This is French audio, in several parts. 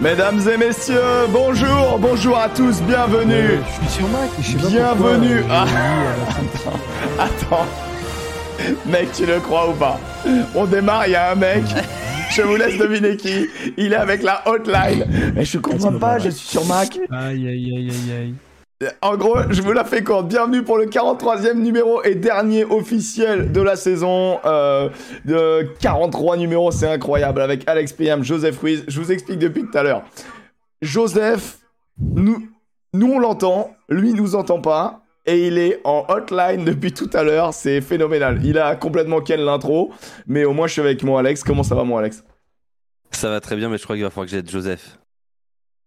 Mesdames et messieurs, bonjour, bonjour à tous, bienvenue. je suis sur Mac, je sais pas Bienvenue. pourquoi, euh. Attends. Mec, tu le crois ou pas? On démarre, il y a un mec. Je vous laisse deviner qui. Il est avec la hotline. Mais je comprends pas, je suis sur Mac. Aïe, aïe, aïe, aïe, aïe. En gros, je vous la fais courte. Bienvenue pour le 43e numéro et dernier officiel de la saison. Euh, de 43 numéros, c'est incroyable. Avec Alex PM, Joseph Ruiz. Je vous explique depuis tout à l'heure. Joseph, nous, nous on l'entend, lui nous entend pas. Et il est en hotline depuis tout à l'heure, c'est phénoménal. Il a complètement quel l'intro, mais au moins je suis avec mon Alex. Comment ça va mon Alex? Ça va très bien, mais je crois qu'il va falloir que j'aide Joseph.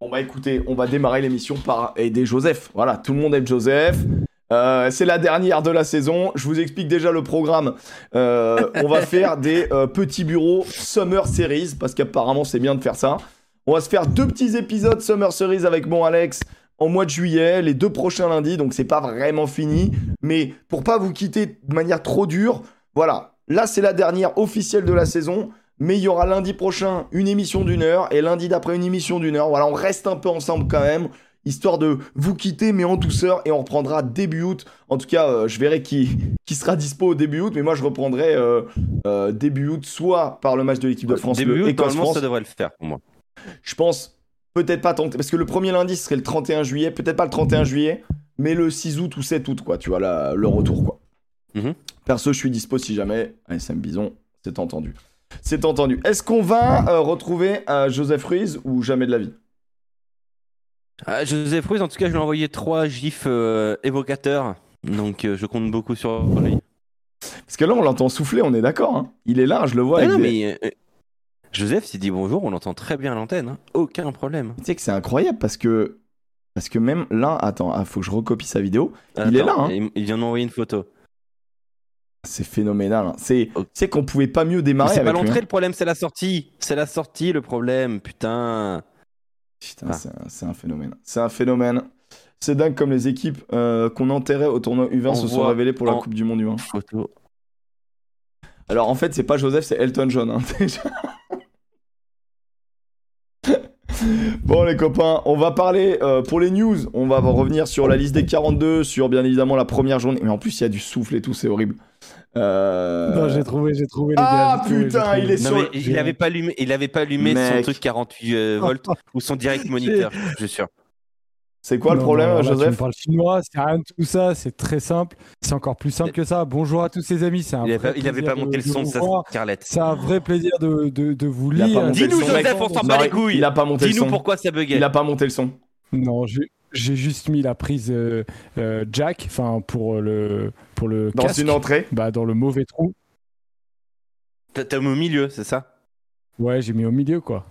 Bon bah écoutez, on va démarrer l'émission par aider Joseph. Voilà, tout le monde aime Joseph. Euh, c'est la dernière de la saison. Je vous explique déjà le programme. Euh, on va faire des euh, petits bureaux Summer Series parce qu'apparemment c'est bien de faire ça. On va se faire deux petits épisodes Summer Series avec mon Alex en mois de juillet, les deux prochains lundis. Donc c'est pas vraiment fini, mais pour pas vous quitter de manière trop dure, voilà. Là c'est la dernière officielle de la saison. Mais il y aura lundi prochain une émission d'une heure et lundi d'après une émission d'une heure. Voilà, on reste un peu ensemble quand même, histoire de vous quitter, mais en douceur. Et on reprendra début août. En tout cas, euh, je verrai qui, qui sera dispo au début août. Mais moi, je reprendrai euh, euh, début août, soit par le match de l'équipe de France, Début le août, normalement, ça devrait le faire pour moi. Je pense peut-être pas tenter, parce que le premier lundi, ce serait le 31 juillet. Peut-être pas le 31 juillet, mais le 6 août ou 7 août, quoi. Tu vois, là, le retour, quoi. Mhm. Perso, je suis dispo si jamais. ASM Bison, c'est entendu. C'est entendu. Est-ce qu'on va euh, retrouver euh, Joseph Ruiz ou jamais de la vie? Ah, Joseph Ruiz, en tout cas, je lui ai envoyé trois gifs euh, évocateurs. Donc, euh, je compte beaucoup sur lui. Parce que là, on l'entend souffler, on est d'accord. hein. Il est là, je le vois. Ah avec non, des- mais euh, Joseph, s'il dit bonjour, on l'entend très bien à l'antenne. hein. Aucun problème. Tu sais que c'est incroyable parce que. Parce que même là, attends, ah, faut que je recopie sa vidéo. Il est là, hein. Il, il vient de m'envoyer une photo. C'est phénoménal. hein. C'est, sais qu'on pouvait pas mieux démarrer c'est pas l'entrée, hein. le problème, c'est la sortie. C'est la sortie, le problème. Putain. Putain, Ah. c'est, un, phénomène. C'est un phénomène. C'est dingue comme les équipes euh, qu'on enterrait au tournoi U20 On se sont révélées pour la Coupe du Monde U20. Photo. Alors en fait, c'est pas Joseph, c'est Elton John. hein, déjà. bon les copains, on va parler euh, pour les news. On va revenir sur la liste des 42, sur bien évidemment la première journée. Mais en plus, il y a du souffle et tout, c'est horrible. Euh, Non, j'ai trouvé, j'ai trouvé les Ah, gars. j'ai trouvé, putain, trouvé. il est Non, sur mais le- il avait pas allumé, il avait pas allumé son truc 48 euh, volts ou son direct moniteur, je suis sûr. C'est quoi le problème, non, là, Tu me Joseph parles chinois, c'est rien de tout ça, c'est très simple. C'est encore plus simple que ça. Bonjour à tous les amis, c'est un Il avait vrai pas, il avait plaisir pas monté de- le son. Scarlett. C'est un vrai plaisir de, de, de vous lire. Dis-nous. Joseph, on s'en bat les il- couilles. Il a pas monté le Dis-nous son. pourquoi ça buguait. Il a pas monté le son. Non, j'ai juste mis la prise euh, euh, jack, enfin pour le pour le Dans casque, une entrée. bah dans le mauvais trou. T'as mis au milieu, c'est ça? Ouais, j'ai mis au milieu quoi.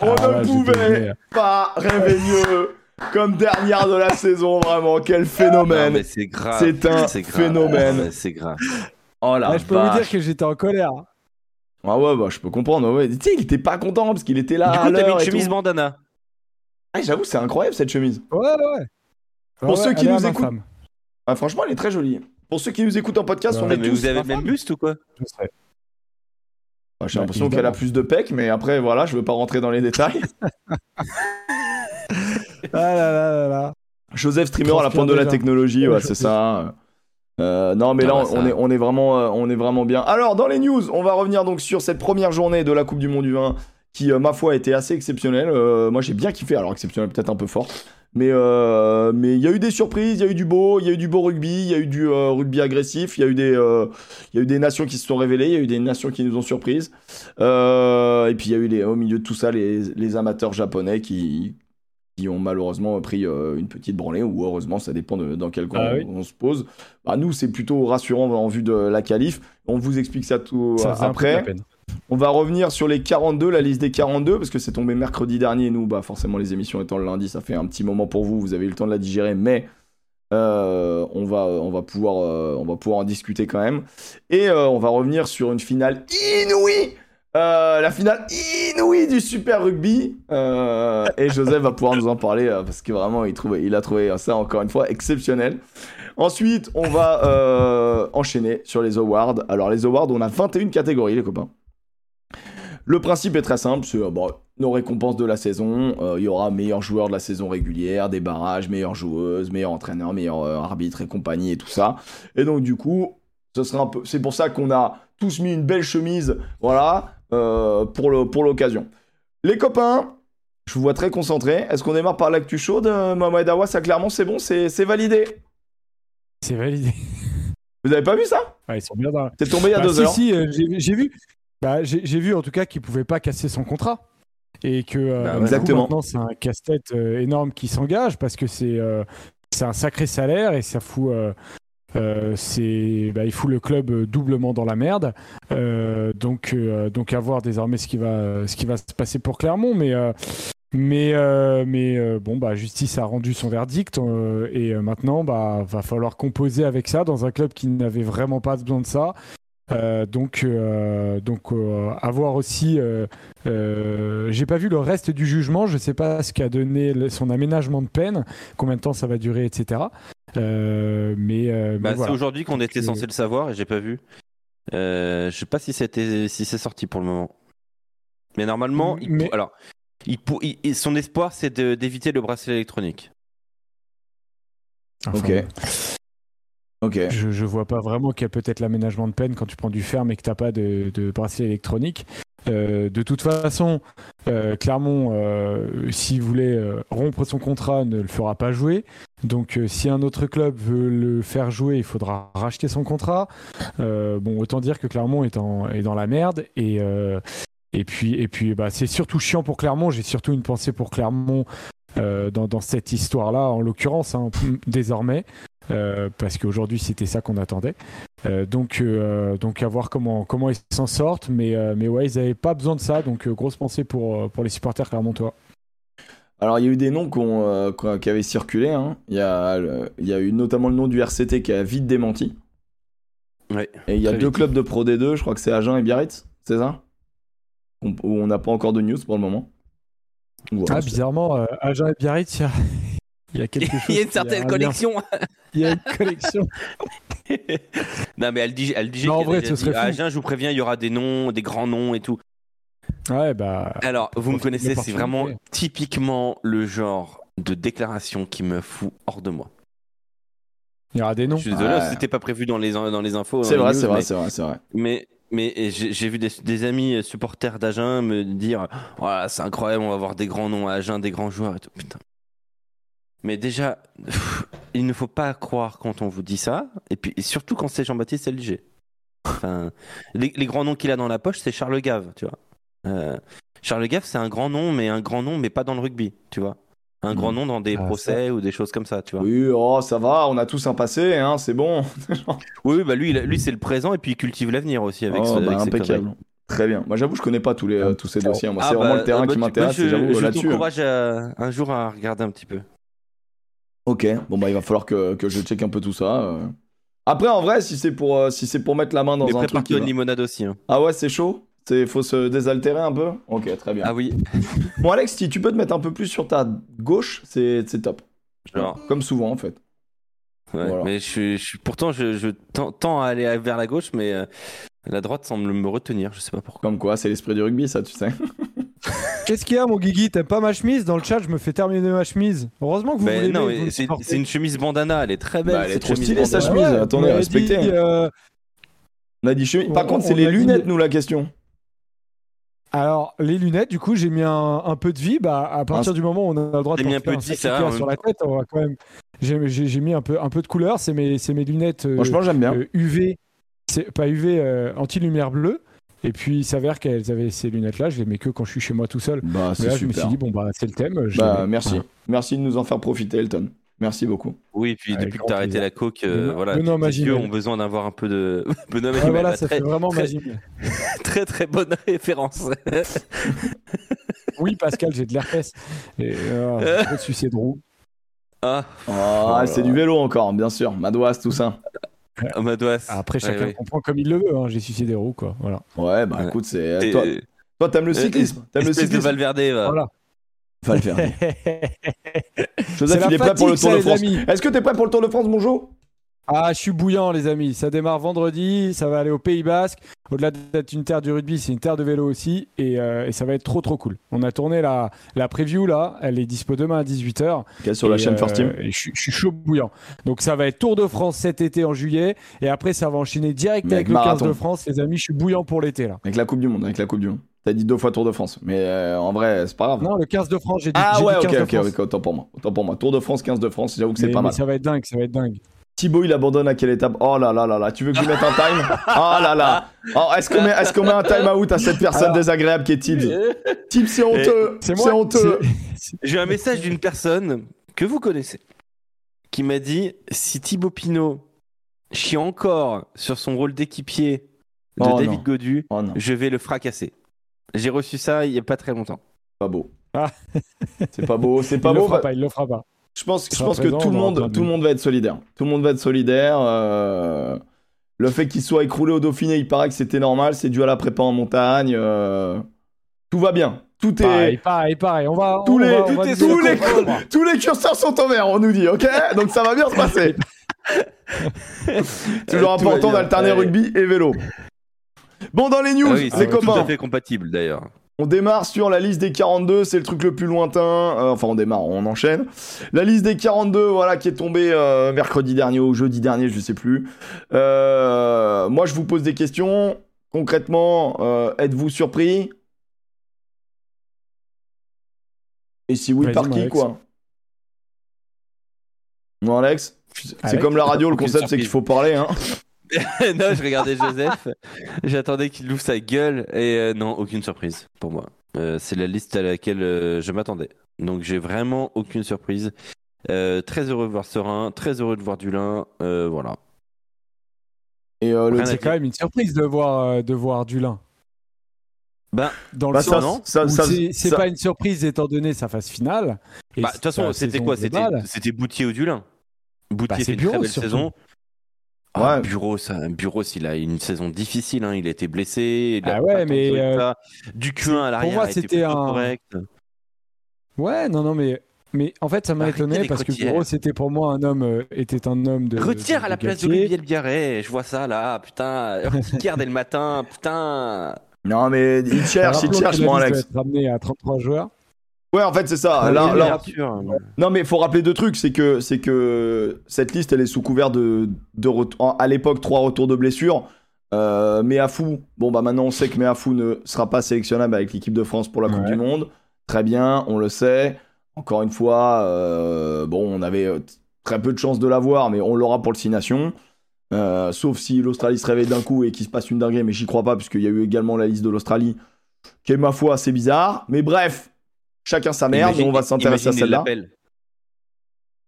On Ah, ne pouvait pas rêver mieux comme dernière de la saison, vraiment. Quel phénomène. c'est grave. C'est un grave. phénomène. C'est grave. Oh la Ah, je peux vous dire que j'étais en colère. Ah ouais, bah je peux comprendre. Ouais. Tu sais, il était pas content parce qu'il était là Du coup, t'as mis une chemise tout. bandana. Ah, J'avoue, c'est incroyable cette chemise. Ouais, ouais. Pour Ouais, ceux qui nous écoutent. femme. Ah, franchement, elle est très jolie. Pour ceux qui nous écoutent en podcast, Ouais, on mais est Mais tous. vous avez le même buste ou quoi? Bah, J'ai Bah, l'impression qu'elle a plus de pecs, mais après, voilà, je veux pas rentrer dans les détails. Ah là là là là. Joseph Streamer à la pointe de la technologie, ouais, c'est ça. Euh, non, mais Ah là, bah, on, ça- est, on, est vraiment, euh, on est vraiment bien. Alors, dans les news, on va revenir donc sur cette première journée de la Coupe du Monde du vin qui, euh, ma foi, été assez exceptionnelle. Euh, moi, j'ai bien kiffé. Alors, exceptionnelle, peut-être un peu fort. Mais euh, mais il y a eu des surprises, il y a eu du beau, il y a eu du beau rugby, il y a eu du euh, rugby agressif, il y, a eu des, euh, y a eu des nations qui se sont révélées, il y a eu des nations qui nous ont surprises. Et puis, il y a eu les, au milieu de tout ça les, les amateurs japonais qui, qui ont malheureusement pris une petite branlée, ou heureusement, ça dépend de, dans quel camp Ah on, oui. on se pose. Bah, nous, c'est plutôt rassurant en vue de la qualif. On vous explique ça tout Ça faisait un peu de la après. peine. On va revenir sur les 42, la liste des 42, parce que c'est tombé mercredi dernier. Nous, bah, forcément, les émissions étant le lundi, ça fait un petit moment pour vous. Vous avez eu le temps de la digérer, mais euh, on, va, on, va pouvoir, euh, on va pouvoir en discuter quand même. Et euh, on va revenir sur une finale inouïe la finale inouïe du Super Rugby. Et Joseph va pouvoir nous en parler parce que vraiment, il, il a trouvé ça, encore une fois, exceptionnel. Ensuite, on va enchaîner sur les awards. Alors, les awards, on a 21 catégories, les copains. Le principe est très simple, c'est euh, bon, nos récompenses de la saison. euh, Il y aura meilleurs joueurs de la saison régulière, des barrages, meilleures joueuses, meilleurs entraîneurs, meilleurs euh, arbitres et compagnie et tout ça. Et donc du coup, ce sera un peu. C'est pour ça qu'on a tous mis une belle chemise, voilà, euh, pour le pour l'occasion. Les copains, je vous vois très concentrés. Est-ce qu'on démarre par l'actu chaude, Mohamed Awa? Ça clairement, c'est bon, c'est validé. C'est validé. Vous avez pas vu ça? Ouais, C'est tombé il y a Bah, deux si, heures. si, euh, j'ai vu. Bah, j'ai vu en tout cas qu'il pouvait pas casser son contrat. Et que euh, Bah, coup, maintenant c'est un casse-tête euh, énorme qui s'engage parce que c'est euh, c'est un sacré salaire et ça fout. c'est bah, il fout le club doublement dans la merde. Donc donc à voir désormais ce qui va ce qui va se passer pour Clermont, mais. mais, mais bon, bah, justice a rendu son verdict et maintenant, bah, va falloir composer avec ça dans un club qui n'avait vraiment pas besoin de ça. Euh, donc, euh, donc euh, à voir aussi. Euh, euh, J'ai pas vu le reste du jugement. Je sais pas ce qu'a donné le- son aménagement de peine, combien de temps ça va durer, etc. Euh, mais, euh, mais Bah, voilà. C'est aujourd'hui qu'on était censé le savoir et j'ai pas vu. Euh, je sais pas si c'était si c'est sorti pour le moment. Mais normalement, il Mais- pour- alors, il pour- il- il- son espoir c'est d'éviter le bracelet électronique. Enfin, Ok. Ok. Je, je vois pas vraiment quel peut être l'aménagement de peine quand tu prends du ferme et que t'as pas de, bracelet électronique. Euh, de toute façon, euh, Clermont, euh, s'il voulait rompre son contrat, ne le fera pas jouer. Donc, si un autre club veut le faire jouer, il faudra racheter son contrat. Bon, autant dire que Clermont est, dans la merde. Et, puis, bah, c'est surtout chiant pour Clermont. J'ai surtout une pensée pour Clermont dans, dans cette histoire-là, en l'occurrence, hein, désormais. Euh, parce qu'aujourd'hui c'était ça qu'on attendait. Euh, donc, euh, donc à voir comment, comment ils s'en sortent, mais, euh, mais ouais, ils n'avaient pas besoin de ça, donc euh, grosse pensée pour, pour les supporters clermontois. Alors, il y a eu des noms qu'on, qu'on- qui avaient circulé. hein. Il, y a, il y a eu notamment le nom du RCT qui a vite démenti. Ouais. Et il y a deux vite. clubs de Pro D2, je crois que c'est Agen et Biarritz, c'est ça? On- Où on n'a pas encore de news pour le moment. Voilà, Ah, bizarrement, euh, Agen et Biarritz, il y a, a quelque chose. Il y a une certaine lien. connexion. Il y a une connexion. non mais elle dit, elle dit Non, en vrai, a ce dit, serait. Agen, je vous préviens, il y aura des noms, des grands noms et tout. Ouais, bah. Alors, vous me connaissez, c'est vraiment typiquement le genre de déclaration qui me fout hors de moi. Il y aura des noms. Je suis désolé, Ouais. c'était pas prévu dans les, dans les infos. c'est dans vrai, c'est vrai, mais- c'est vrai, c'est vrai. Mais, mais j'ai vu des, des amis supporters d'Agen me dire voilà, c'est incroyable, on va avoir des grands noms à Agen, des grands joueurs et tout. Putain. Mais déjà, pff, il ne faut pas croire quand on vous dit ça, et puis et surtout quand c'est Jean-Baptiste LG. Enfin, les, les grands noms qu'il a dans la poche, c'est Charles Gave, tu vois. Euh, Charles Gave, c'est un grand nom, mais un grand nom, mais pas dans le rugby, tu vois. Un grand nom dans des Ah, procès ou des choses comme ça, tu vois. Oui, oh, ça va, on a tous un passé, hein, c'est bon. Oui, bah lui, lui c'est le présent et puis il cultive l'avenir aussi avec, Oh, ce- bah, avec impeccable. Très bien. Moi, j'avoue, je connais pas tous, les, euh, tous ces dossiers. Moi, Ah c'est vraiment bah, le terrain ah bah, qui m'intéresse, j'avoue, là-dessus. hein. t'encourage à- un jour à regarder un petit peu. Ok, bon, bah, il va falloir que, que je check un peu tout ça. euh. Après, en vrai, si c'est pour, euh, si c'est pour mettre la main dans Mais un truc. qui prépare-toi une va- limonade aussi. hein. Ah ouais, c'est chaud? C'est faut se désaltérer un peu? Ok, très bien. Ah oui, Bon, Alex, si tu peux te mettre un peu plus sur ta gauche, c'est c'est top. genre. Comme souvent, en fait. ouais. Voilà. Mais je, suis- je suis- pourtant, je, je tends, tends à aller vers la gauche, mais euh, la droite semble me retenir. Je sais pas pourquoi. Comme quoi, c'est l'esprit du rugby, ça, tu sais. Qu'est-ce qu'il y a, mon Guigui T'aimes pas ma chemise Dans le chat, je me fais terminer ma chemise. Heureusement que vous non, mais me c'est une chemise bandana. Elle est très belle. Bah, elle est trop stylée, sa chemise. Ouais, attendez, respectez. dit, euh, On a dit chemise. Par On- contre, c'est les dit- lunettes, nous, la question. Alors, les lunettes, du coup, j'ai mis un, un peu de vie. Bah, à partir Un- du moment où on a le droit de mis un peu de vie, ça, sur même la tête, on va quand même. J'ai j'ai- j'ai mis un peu, un peu de couleur. C'est mes, c'est mes lunettes euh, Franchement, j'aime bien. euh, UV, c'est pas UV, euh, anti-lumière bleue. Et puis, il s'avère qu'elles avaient ces lunettes-là. Je les mets que quand je suis chez moi tout seul. Bah, Mais là, je me suis dit, bon, bah, c'est le thème. je Bah, les merci. Voilà. Merci de nous en faire profiter, Elton. Merci beaucoup. Oui, puis Avec depuis que grand t'as arrêté la coke, euh, Benoît- voilà, Benoît tes Magimel. yeux ont besoin d'avoir un peu de. Benoît Ouais, Magimel, voilà, ça très, fait vraiment très- magique. très très bonne référence. Oui, Pascal, j'ai de l'herpès. Et euh, je de roue. ah, Ah, là c'est du vélo encore, bien sûr. Madoise, tout ça. Madois. Après, Ouais, chacun ouais. comprend comme il le veut. hein. J'ai sucé des roues, quoi. Voilà. Ouais, bah Ouais. écoute, c'est. Toi, toi, t'aimes le euh, cyclisme. T'aimes le espèce de cyclisme. Valverde, va. voilà. Va le faire. C'est Joseph, il est prêt pour le Tour de France. amis. Est-ce que t'es prêt pour le Tour de France, mon Jo Ah, je suis bouillant, les amis. Ça démarre vendredi, ça va aller au Pays Basque. Au-delà d'être une terre du rugby, c'est une terre de vélo aussi. Et, euh, et ça va être trop, trop cool. On a tourné la, la preview, là. Elle est dispo demain à 18h. Ok, sur la chaîne First Team. euh, et je, suis- je suis chaud bouillant. Donc ça va être Tour de France cet été en juillet. Et après, ça va enchaîner direct avec le marathon. 15 de France. Les amis, je suis bouillant pour l'été, là. Avec la Coupe du Monde, avec la Coupe du Monde. T'as dit deux fois Tour de France, mais euh, en vrai, c'est pas grave. Non, le 15 de France, j'ai dit, ah ouais, dit ok, 15 de ok, France. ok, autant pour moi. Autant pour moi. Tour de France, 15 de France, j'avoue que c'est pas mal. ça va être dingue, ça va être dingue. Thibaut, il abandonne à quelle étape? Oh là là là là, tu veux que je lui mette un time? Oh là là oh, Est-ce qu'on met, est qu'on met un time out à cette personne Alors- désagréable qui est Tibbs? Tibbs, c'est honteux C'est honteux J'ai eu un message d'une personne que vous connaissez qui m'a dit si Thibaut Pinot chie encore sur son rôle d'équipier de Oh David non. Godu, Oh je vais le fracasser. J'ai reçu ça il y a pas très longtemps. pas beau. Ah. C'est pas beau, c'est pas il le beau. fera bah, pas, il le fera pas. Je pense, je sera pense que tout le monde, tout le va être solidaire. Tout le monde va être solidaire. euh, Le fait qu'il soit écroulé au Dauphiné, il paraît que c'était normal. C'est dû à la prépa en montagne. euh, Tout va bien. Tout est. Pareil, pareil, pareil. On va. Tous on les, va- on tous va les- viser tous la les, Coupe. tous les curseurs sont au vert, on nous dit, ok? Donc ça va bien se passer. Toujours Euh, important d'alterner Ouais. rugby et vélo. Bon, dans les news, Ah oui, les c'est tout à fait compatible d'ailleurs. On démarre sur la liste des 42, c'est le truc le plus lointain. Euh, enfin, on démarre, on enchaîne. La liste des 42, voilà, qui est tombée euh, mercredi dernier ou jeudi dernier, je sais plus. Euh, moi, je vous pose des questions. Concrètement, euh, êtes-vous surpris? Et si oui, par qui, quoi? Non, Alex C'est comme la radio, le concept, c'est qu'il faut parler, hein. non, je regardais Joseph, j'attendais qu'il ouvre sa gueule et euh, non, aucune surprise pour moi. Euh, c'est la liste à laquelle euh, je m'attendais. Donc j'ai vraiment aucune surprise. Euh, très heureux de voir Serein, très heureux de voir Dulin. Euh, voilà. Et euh, C'est quand même une surprise de voir, euh, de voir Dulin. Ben, Dans Bah, le ça, sens ça, c'est c'est ça- pas une surprise étant donné sa phase finale. Bah, de toute façon, c'était quoi? C'était Boutier ou Dulin? Boutier Bah, c'est fait une Bureau, très belle surtout. saison. Ah, Ouais. Bureau, ça, Bureau, il a une saison difficile. Hein. Il a été blessé. il a Ah ouais, de mais, résultats. du Q1 à l'arrière, moi, a été c'était plutôt un- correct. Ouais, non, non, mais, mais en fait, ça m'a Arrêtez étonné parce que. Bureau, c'était pour moi un homme, euh, était un homme de. Retire de- à la de place d'Olivier Le Biarré. Je vois ça là. Putain. Urticaire dès le matin. Putain. Non, mais il cherche, il cherche, mon Alex. va être ramenée à 33 joueurs. Ouais, en fait, c'est ça. Là, là-. Non, mais faut rappeler deux trucs. C'est que, c'est que cette liste, elle est sous couvert de, de ret- à l'époque, trois retours de blessures. Euh, Meafou, bon, bah maintenant, on sait que Meafou ne sera pas sélectionnable avec l'équipe de France pour la Coupe du Monde. Très bien, on le sait. Encore une fois, euh, bon, on avait euh, très peu de chances de l'avoir, mais on l'aura pour le Six Nations. Euh, sauf si l'Australie se réveille d'un coup et qu'il se passe une dinguerie, mais j'y crois pas, puisqu'il y a eu également la liste de l'Australie, qui est, ma foi, assez bizarre. Mais bref, chacun sa merde, Imagine- on va s'intéresser à celle-là.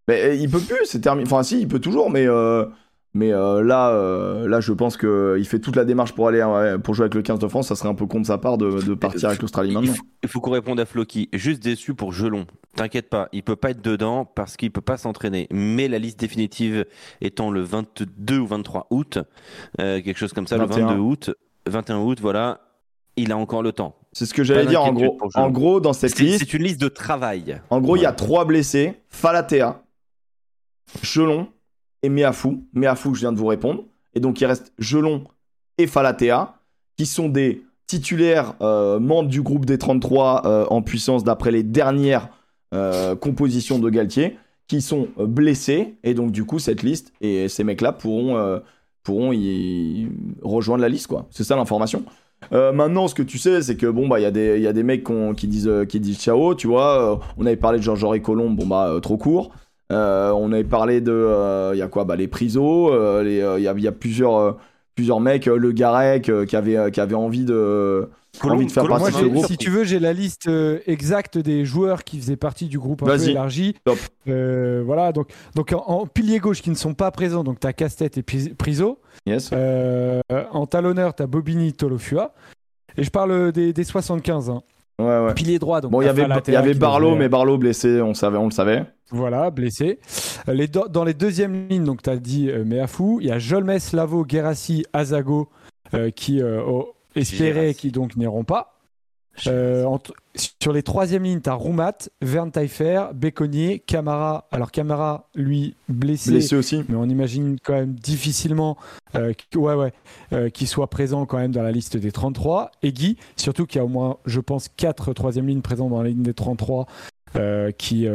Mais euh, il peut plus, c'est terminé. Enfin, si, il peut toujours, mais, euh, mais euh, là, euh, là, je pense qu'il fait toute la démarche pour aller pour jouer avec le 15 de France. Ça serait un peu con de sa part de, de partir avec l'Australie Il maintenant. faut, il faut qu'on réponde à Floki. Juste déçu pour Gelon. T'inquiète pas, il peut pas être dedans parce qu'il peut pas s'entraîner. Mais la liste définitive étant le 22 ou 23 août, quelque chose comme ça, 21. le 22 août, 21 août, voilà, il a encore le temps. C'est ce que j'allais dire. En gros, en gros, dans cette liste, c'est une liste de travail. en gros, il y a trois blessés Falatea, Gelon et Meafou. Meafou, je viens de vous répondre. Et donc, il reste Gelon et Falatea, qui sont des titulaires euh, membres du groupe des 33 euh, en puissance d'après les dernières euh, compositions de Galtier, qui sont blessés. Et donc, du coup, cette liste et ces mecs-là pourront, pourront y rejoindre la liste, quoi. C'est ça l'information. Euh, maintenant, ce que tu sais, c'est que bon bah il y a des y a des mecs qui disent euh, qui disent ciao, tu vois. Euh, on avait parlé de Georges Colombe, bon bah trop court. On avait parlé de il y a quoi bah les Priso, les euh, il y a plusieurs plusieurs mecs, euh, le Garec euh, qui avait euh, qui avait envie de envie de faire partie Moi, de ce j'ai- groupe. si tu veux, j'ai la liste exacte des joueurs qui faisaient partie du groupe un peu élargi. Top. Euh, voilà, donc, donc en, en pilier gauche qui ne sont pas présents, donc tu as Castet et Pri- Priso. Yes. Euh, en talonneur, tu as Bobigny, Tolofua. Et je parle des, des 75. hein. Ouais ouais. Pilier droit, donc Bon, il y avait Falatea il y avait qui Barlow, devrait- mais Barlow blessé, on savait on le savait. Voilà, blessé. Euh, Les do- dans les deuxièmes lignes, donc tu as dit euh, Meafou, il y a Jolmes, Lavo, Gerassi, Azago euh, qui euh, espéraient qui donc n'iront pas. Euh, sur les troisièmes lignes, tu as Roumat, Vern Taillefer, Béconnier, Camara. Alors Camara, lui, blessé, Blessé aussi. mais on imagine quand même difficilement euh, qu- ouais, ouais, euh, qu'il soit présent quand même dans la liste des 33. Et Guy, surtout qu'il y a au moins, je pense, 4 troisième lignes présents dans la ligne des 33. euh, qui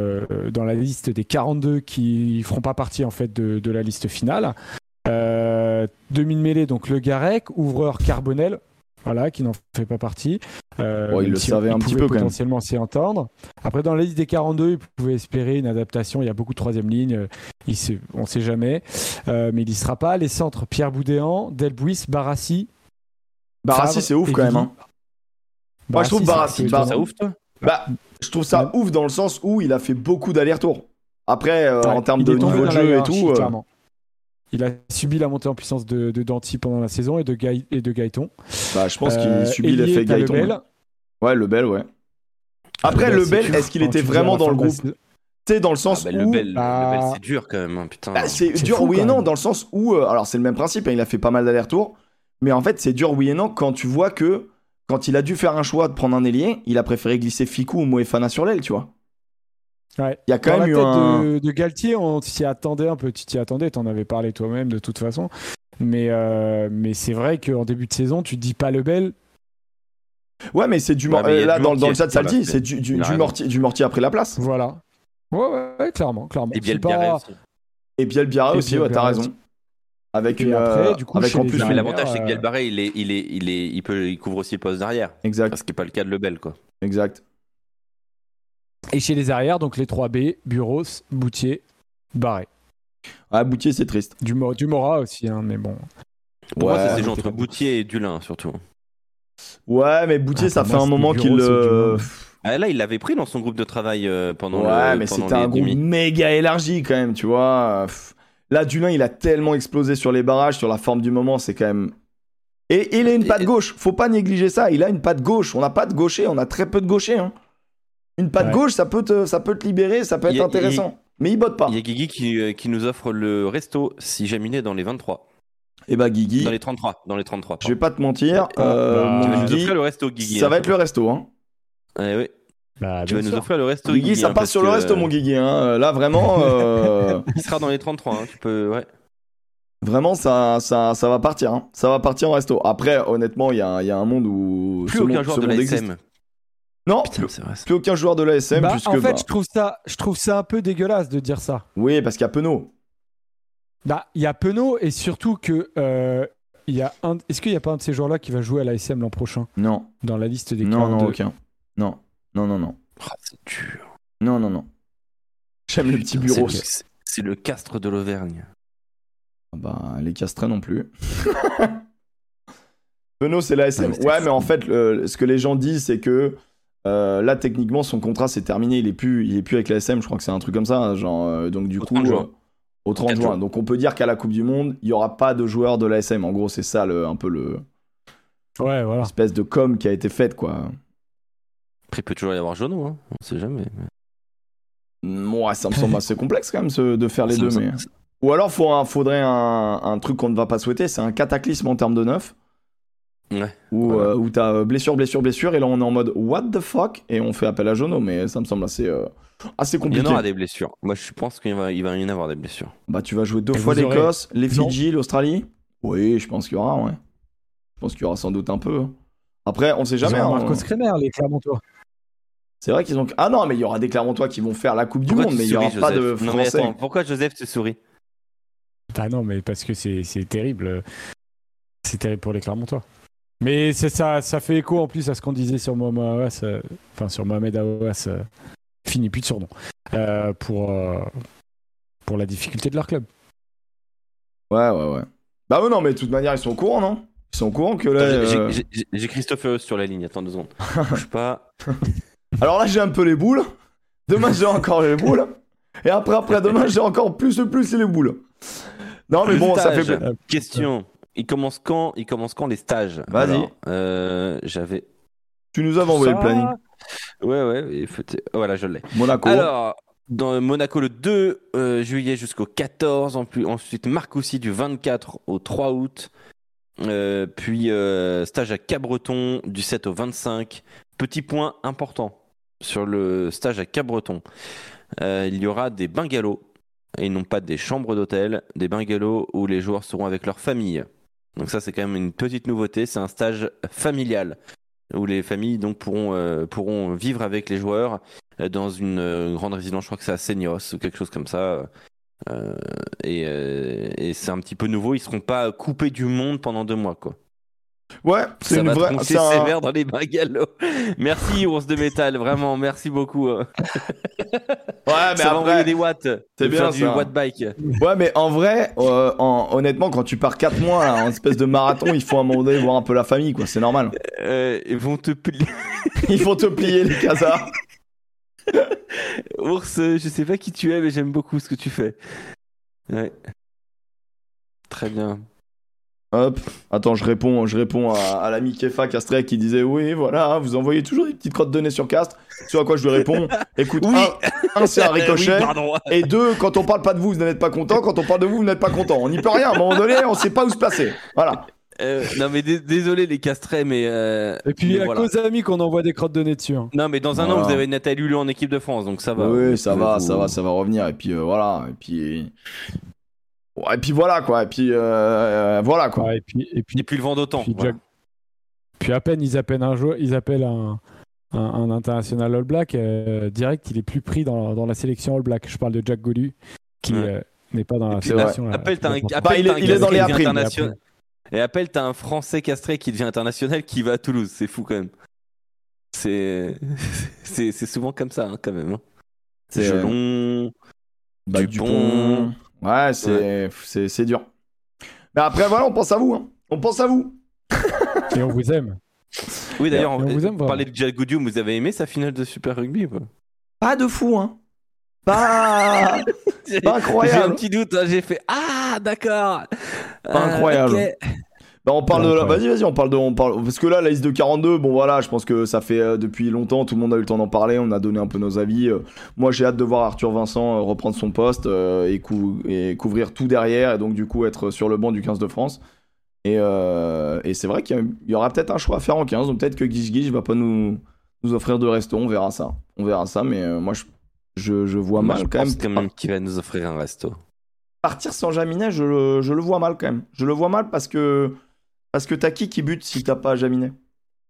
dans la liste des 42 qui feront pas partie en fait de, de la liste finale. Euh, demi-mêlée donc Le Garec, ouvreur Carbonel, voilà qui n'en fait pas partie. Euh, Bon, il le si savait on un petit pouvait peu, quand même. potentiellement s'y entendre. Après dans la liste des 42, il pouvait espérer une adaptation. Il y a beaucoup de troisième ligne. euh, Il sait, on sait jamais, Euh, mais il y sera pas. Les centres Pierre Boudéan, Delbuis, Barassi. Barassi, c'est ouf quand même. Hein. Moi, je trouve Barassi. Ça ouf, toi Bah, je trouve ça Ouais. ouf dans le sens où il a fait beaucoup d'allers-retours. Après, euh, Ouais, en termes de niveau de jeu et tout, euh, clairement. Il a subi la montée en puissance de, de Danti pendant la saison et de, Gaï- et de Gaëton. bah, je pense Euh, qu'il subit ailier, l'effet Gaëton. Lebel. ouais. Ouais, le Bel, ouais. Après, Lebel, le c'est Bel, dur est-ce qu'il était vraiment dans le groupe sais, dans le Ah, sens bah, où. le bel, bah, le bel, c'est dur quand même, hein, putain. Bah, c'est dur fou, oui et non, dans le sens où. euh, alors, c'est le même principe, hein, il a fait pas mal d'allers-retours. Mais en fait, c'est dur oui et non quand tu vois que. Quand il a dû faire un choix de prendre un ailier, il a préféré glisser Fikou ou Moefana sur l'aile, tu vois. Ouais. Il y a quand Dans même la eu tête un. de, de Galtier, on s'y attendait un peu. Tu t'y attendais, t'en avais parlé toi-même de toute façon. Mais, euh, mais c'est vrai qu'en début de saison, tu te dis pas Lebel. Ouais, mais c'est du. Ouais, mais euh, là, du dans, dans le mortier, chat, ça le dit, c'est- c'est du, mortier, du mortier après la place. Voilà. Ouais, ouais, ouais, clairement, clairement. Et le Biarré pas- aussi. Et Biel Biarra Et aussi, Biel ouais, t'as raison. Avec une. après, euh, du coup, avec en plus l'avantage, c'est que euh, Bielbarré, il, est, il, est, il, est, il, peut, il couvre aussi le poste d'arrière. Exact, Ce qui n'est pas le cas de Lebel, quoi. exact. Et chez les arrières, donc les 3B, Buros, Boutier, Barré. Ah, Boutier, c'est triste. Du, du Mora aussi, hein, mais bon. Pour moi, Ouais. c'est ces gens T'es entre Boutier et Dulin, surtout. Ouais, mais Boutier, Ah, ça fait moi, un moment qu'il. C'est euh. Ah, là, il l'avait pris dans son groupe de travail euh, pendant Ouais, le, mais c'était un groupe méga élargi quand même, tu vois. Là, Dulin, il a tellement explosé sur les barrages, sur la forme du moment, c'est quand même. Et il a une patte gauche, faut pas négliger ça. Il a une patte gauche. On n'a pas de gaucher, on a très peu de gauchers. Hein. Une patte Ouais. gauche, ça peut, te, ça peut te libérer, ça peut être a- intéressant. Mais il botte pas. Il y a Guigui qui, euh, qui nous offre le resto si jamais il est dans les 23. Et bah, Guigui, Dans les 33. Dans les 33. je vais pas te mentir, euh, bah, mon Tu vas nous Guigui, offrir le resto, Guigui. ça hein. va être le resto. Hein. Eh oui. Bah, Tu bien vas nous offrir le resto, Guigui, Guigui. ça hein, part sur le resto, euh, mon Guigui. Hein. Là, vraiment, euh, Il sera dans les 33. hein, Tu peux. Ouais. vraiment, ça, ça, ça va partir. hein. Ça va partir en resto. Après, honnêtement, il y a, il y a un monde où. Plus ce aucun monde- joueur ce de monde la. SM. Non, Putain, plus, aucun joueur de l'ASM, Bah, puisque. en fait, bah, je trouve ça, je trouve ça un peu dégueulasse de dire ça. Oui, parce qu'il y a Penaud. Bah, il y a Penaud et surtout que euh, il y a un. Est-ce qu'il n'y a pas un de ces joueurs-là qui va jouer à l'ASM l'an prochain? Non, dans la liste des non, non, 42? aucun. Non, non, non, non. Ah, c'est dur. Non, non, non. J'aime le petit bureau. c'est le- castre de l'Auvergne. Ah Bah, les castrés non plus. Penaud, c'est l'ASM. Ouais, mais c'est Ouais, mais en fait, le- ce que les gens disent, c'est que euh, là, techniquement, son contrat c'est terminé. Il est plus, il est plus avec l'ASM. Je crois que c'est un truc comme ça. Genre, euh, donc du Au coup, 30 juin. euh, au 30 4 juin. Donc on peut dire qu'à la Coupe du Monde, il y aura pas de joueurs de l'ASM. En gros, c'est ça, le, un peu le Ouais, voilà. espèce de com qui a été faite, quoi. Après, il peut toujours y avoir Jono, hein. on sait jamais. Moi, ça me semble assez complexe quand même ce- de faire les Ça deux. Mais... semble- Ou alors, faut un- faudrait un, un truc qu'on ne va pas souhaiter, c'est un cataclysme en termes de neuf. Ouais. Où, Voilà. euh, où t'as euh, blessure, blessure, blessure, et là on est en mode what the fuck, et on fait appel à Jono, mais ça me semble assez, euh, assez Il y compliqué. en aura des blessures. Moi, je pense qu'il va, il va y en avoir des blessures. Bah, tu vas jouer deux Et fois aurez- l'Écosse, les. Fidji, l'Australie? Oui, je pense qu'il y aura, ouais. Je pense qu'il y aura sans doute un peu. Après, on sait Ils jamais. ont hein. Marcos Kremer, les Clermontois. C'est vrai qu'ils ont. Ah non, mais il y aura des Clermontois qui vont faire la Coupe du Monde, mais il y aura pas de Joseph? Non, mais Français. attends, pourquoi Joseph te sourit Ah non, mais parce que c'est c'est terrible. C'est terrible pour les Clermontois. Mais c'est ça, ça fait écho en plus à ce qu'on disait sur Mohamed Aouas, euh, enfin sur Mohamed Aouas, euh, fini plus de surnom, euh, pour, euh, pour la difficulté de leur club. Ouais, ouais, ouais. Bah, ouais, non, mais de toute manière, ils sont au courant, non? Ils sont au courant que là. J'ai- euh, j'ai- Christophe Eus sur la ligne, attends deux secondes. Bouge pas. Alors là, j'ai un peu les boules. Demain, j'ai encore les boules. Et après, après demain, j'ai encore plus, plus les boules. Non, mais bon, ça fait. Question. Il commence quand Il commence quand les stages? Vas-y. Euh, J'avais. Tu nous avais envoyé le planning. Ouais, ouais. faut- Voilà, je l'ai. Monaco. Alors, dans Monaco le 2 euh, juillet jusqu'au 14, en plus, ensuite Marcoussis du 24 au 3 août, Euh, puis stage à Cabreton du 7 au 25. Petit point important sur le stage à Cabreton. Il y aura des bungalows et non pas des chambres d'hôtel, des bungalows où les joueurs seront avec leur famille. Donc ça c'est quand même une petite nouveauté, c'est un stage familial où les familles donc pourront euh, pourront vivre avec les joueurs euh, dans une euh, grande résidence, je crois que c'est à Seignos ou quelque chose comme ça. Euh, et et c'est un petit peu nouveau, ils seront pas coupés du monde pendant deux mois quoi. Ouais, c'est une vraie. c'est un- sévère dans les bungalows. Merci ours de métal, vraiment merci beaucoup. hein. Ouais, mais ça après. des watts. c'est bien, du watt bike. Ouais, mais en vrai, euh, en- honnêtement, quand tu pars 4 mois en espèce de marathon, il faut à un moment donné voir un peu la famille, quoi. C'est normal. Euh, ils vont te plier. Il faut te plier les casards. Ours, euh, je sais pas qui tu es, mais j'aime beaucoup ce que tu fais. Ouais. Très bien. Hop, attends, je réponds, je réponds à, à l'ami Kefa Castré qui disait oui, voilà, vous envoyez toujours des petites crottes de nez sur Cast. Sur à quoi je lui réponds, écoute, Oui. un, un, c'est un ricochet, Oui, et deux, quand on parle pas de vous, vous n'êtes pas content, quand on parle de vous, vous n'êtes pas content. On n'y peut rien, à un moment donné, on sait pas où se placer. Voilà. Euh, non mais dé- désolé les castrés, mais. euh, Et puis, mais il y a voilà. qu'aux amis qu'on envoie des crottes de nez dessus. hein. Non mais dans un Voilà. an vous avez Nathalie Hulot en équipe de France, donc ça va. oui, ça va, vous- ça va, ça va revenir, et puis euh, voilà, et puis. Ouais, et puis voilà, quoi, et puis euh, voilà, quoi. Ouais, et puis, et puis, Et puis le vent d'autant. puis, voilà. Jack- puis à peine ils appellent un joueur, ils appellent un, un, un international All Black euh, direct, il est plus pris dans, dans la sélection All Black. Je parle de Jack Godu qui Ouais. euh, n'est pas dans la puis, sélection. là, Appelle, t'as un, appelle, Bah, il est- un il est dans castré les qui devient A-primes. international. Et appelle, t'as un Français castré qui devient international qui va à Toulouse. C'est fou quand même. C'est c'est c'est souvent comme ça hein, quand même. hein. C'est- Gelon. Bah, Dupont. Ouais, c'est c'est- c'est dur. Mais après, voilà, on pense à vous. Hein. On pense à vous. Et on vous aime. Oui d'ailleurs, on on, vous aime parlez de Jack Goudiou, vous avez aimé sa finale de Super Rugby pas? De fou, hein. Pas, pas j'ai un incroyable. petit doute, hein, j'ai fait Ah d'accord Pas Ah, incroyable. ok. Bah, on parle de la... Vas-y, vas-y, on parle de... On parle... Parce que là, la liste de 42, bon voilà, je pense que ça fait euh, depuis longtemps, tout le monde a eu le temps d'en parler, on a donné un peu nos avis. euh. moi, j'ai hâte de voir Arthur Vincent euh, reprendre son poste et, cou- et couvrir tout derrière, et donc du coup être sur le banc du 15 de France. Et, et c'est vrai qu'il y aura peut-être un choix à faire en 15, donc peut-être que Guiche Guiche va pas nous... nous offrir de resto, on verra ça. On verra ça, mais moi, je... Je, je vois Moi, mal je quand pense même. quand même qu'il va nous offrir un resto. Partir sans Jaminet, je je le vois mal quand même. Je le vois mal parce que parce que t'as qui qui bute si t'as pas Jaminet?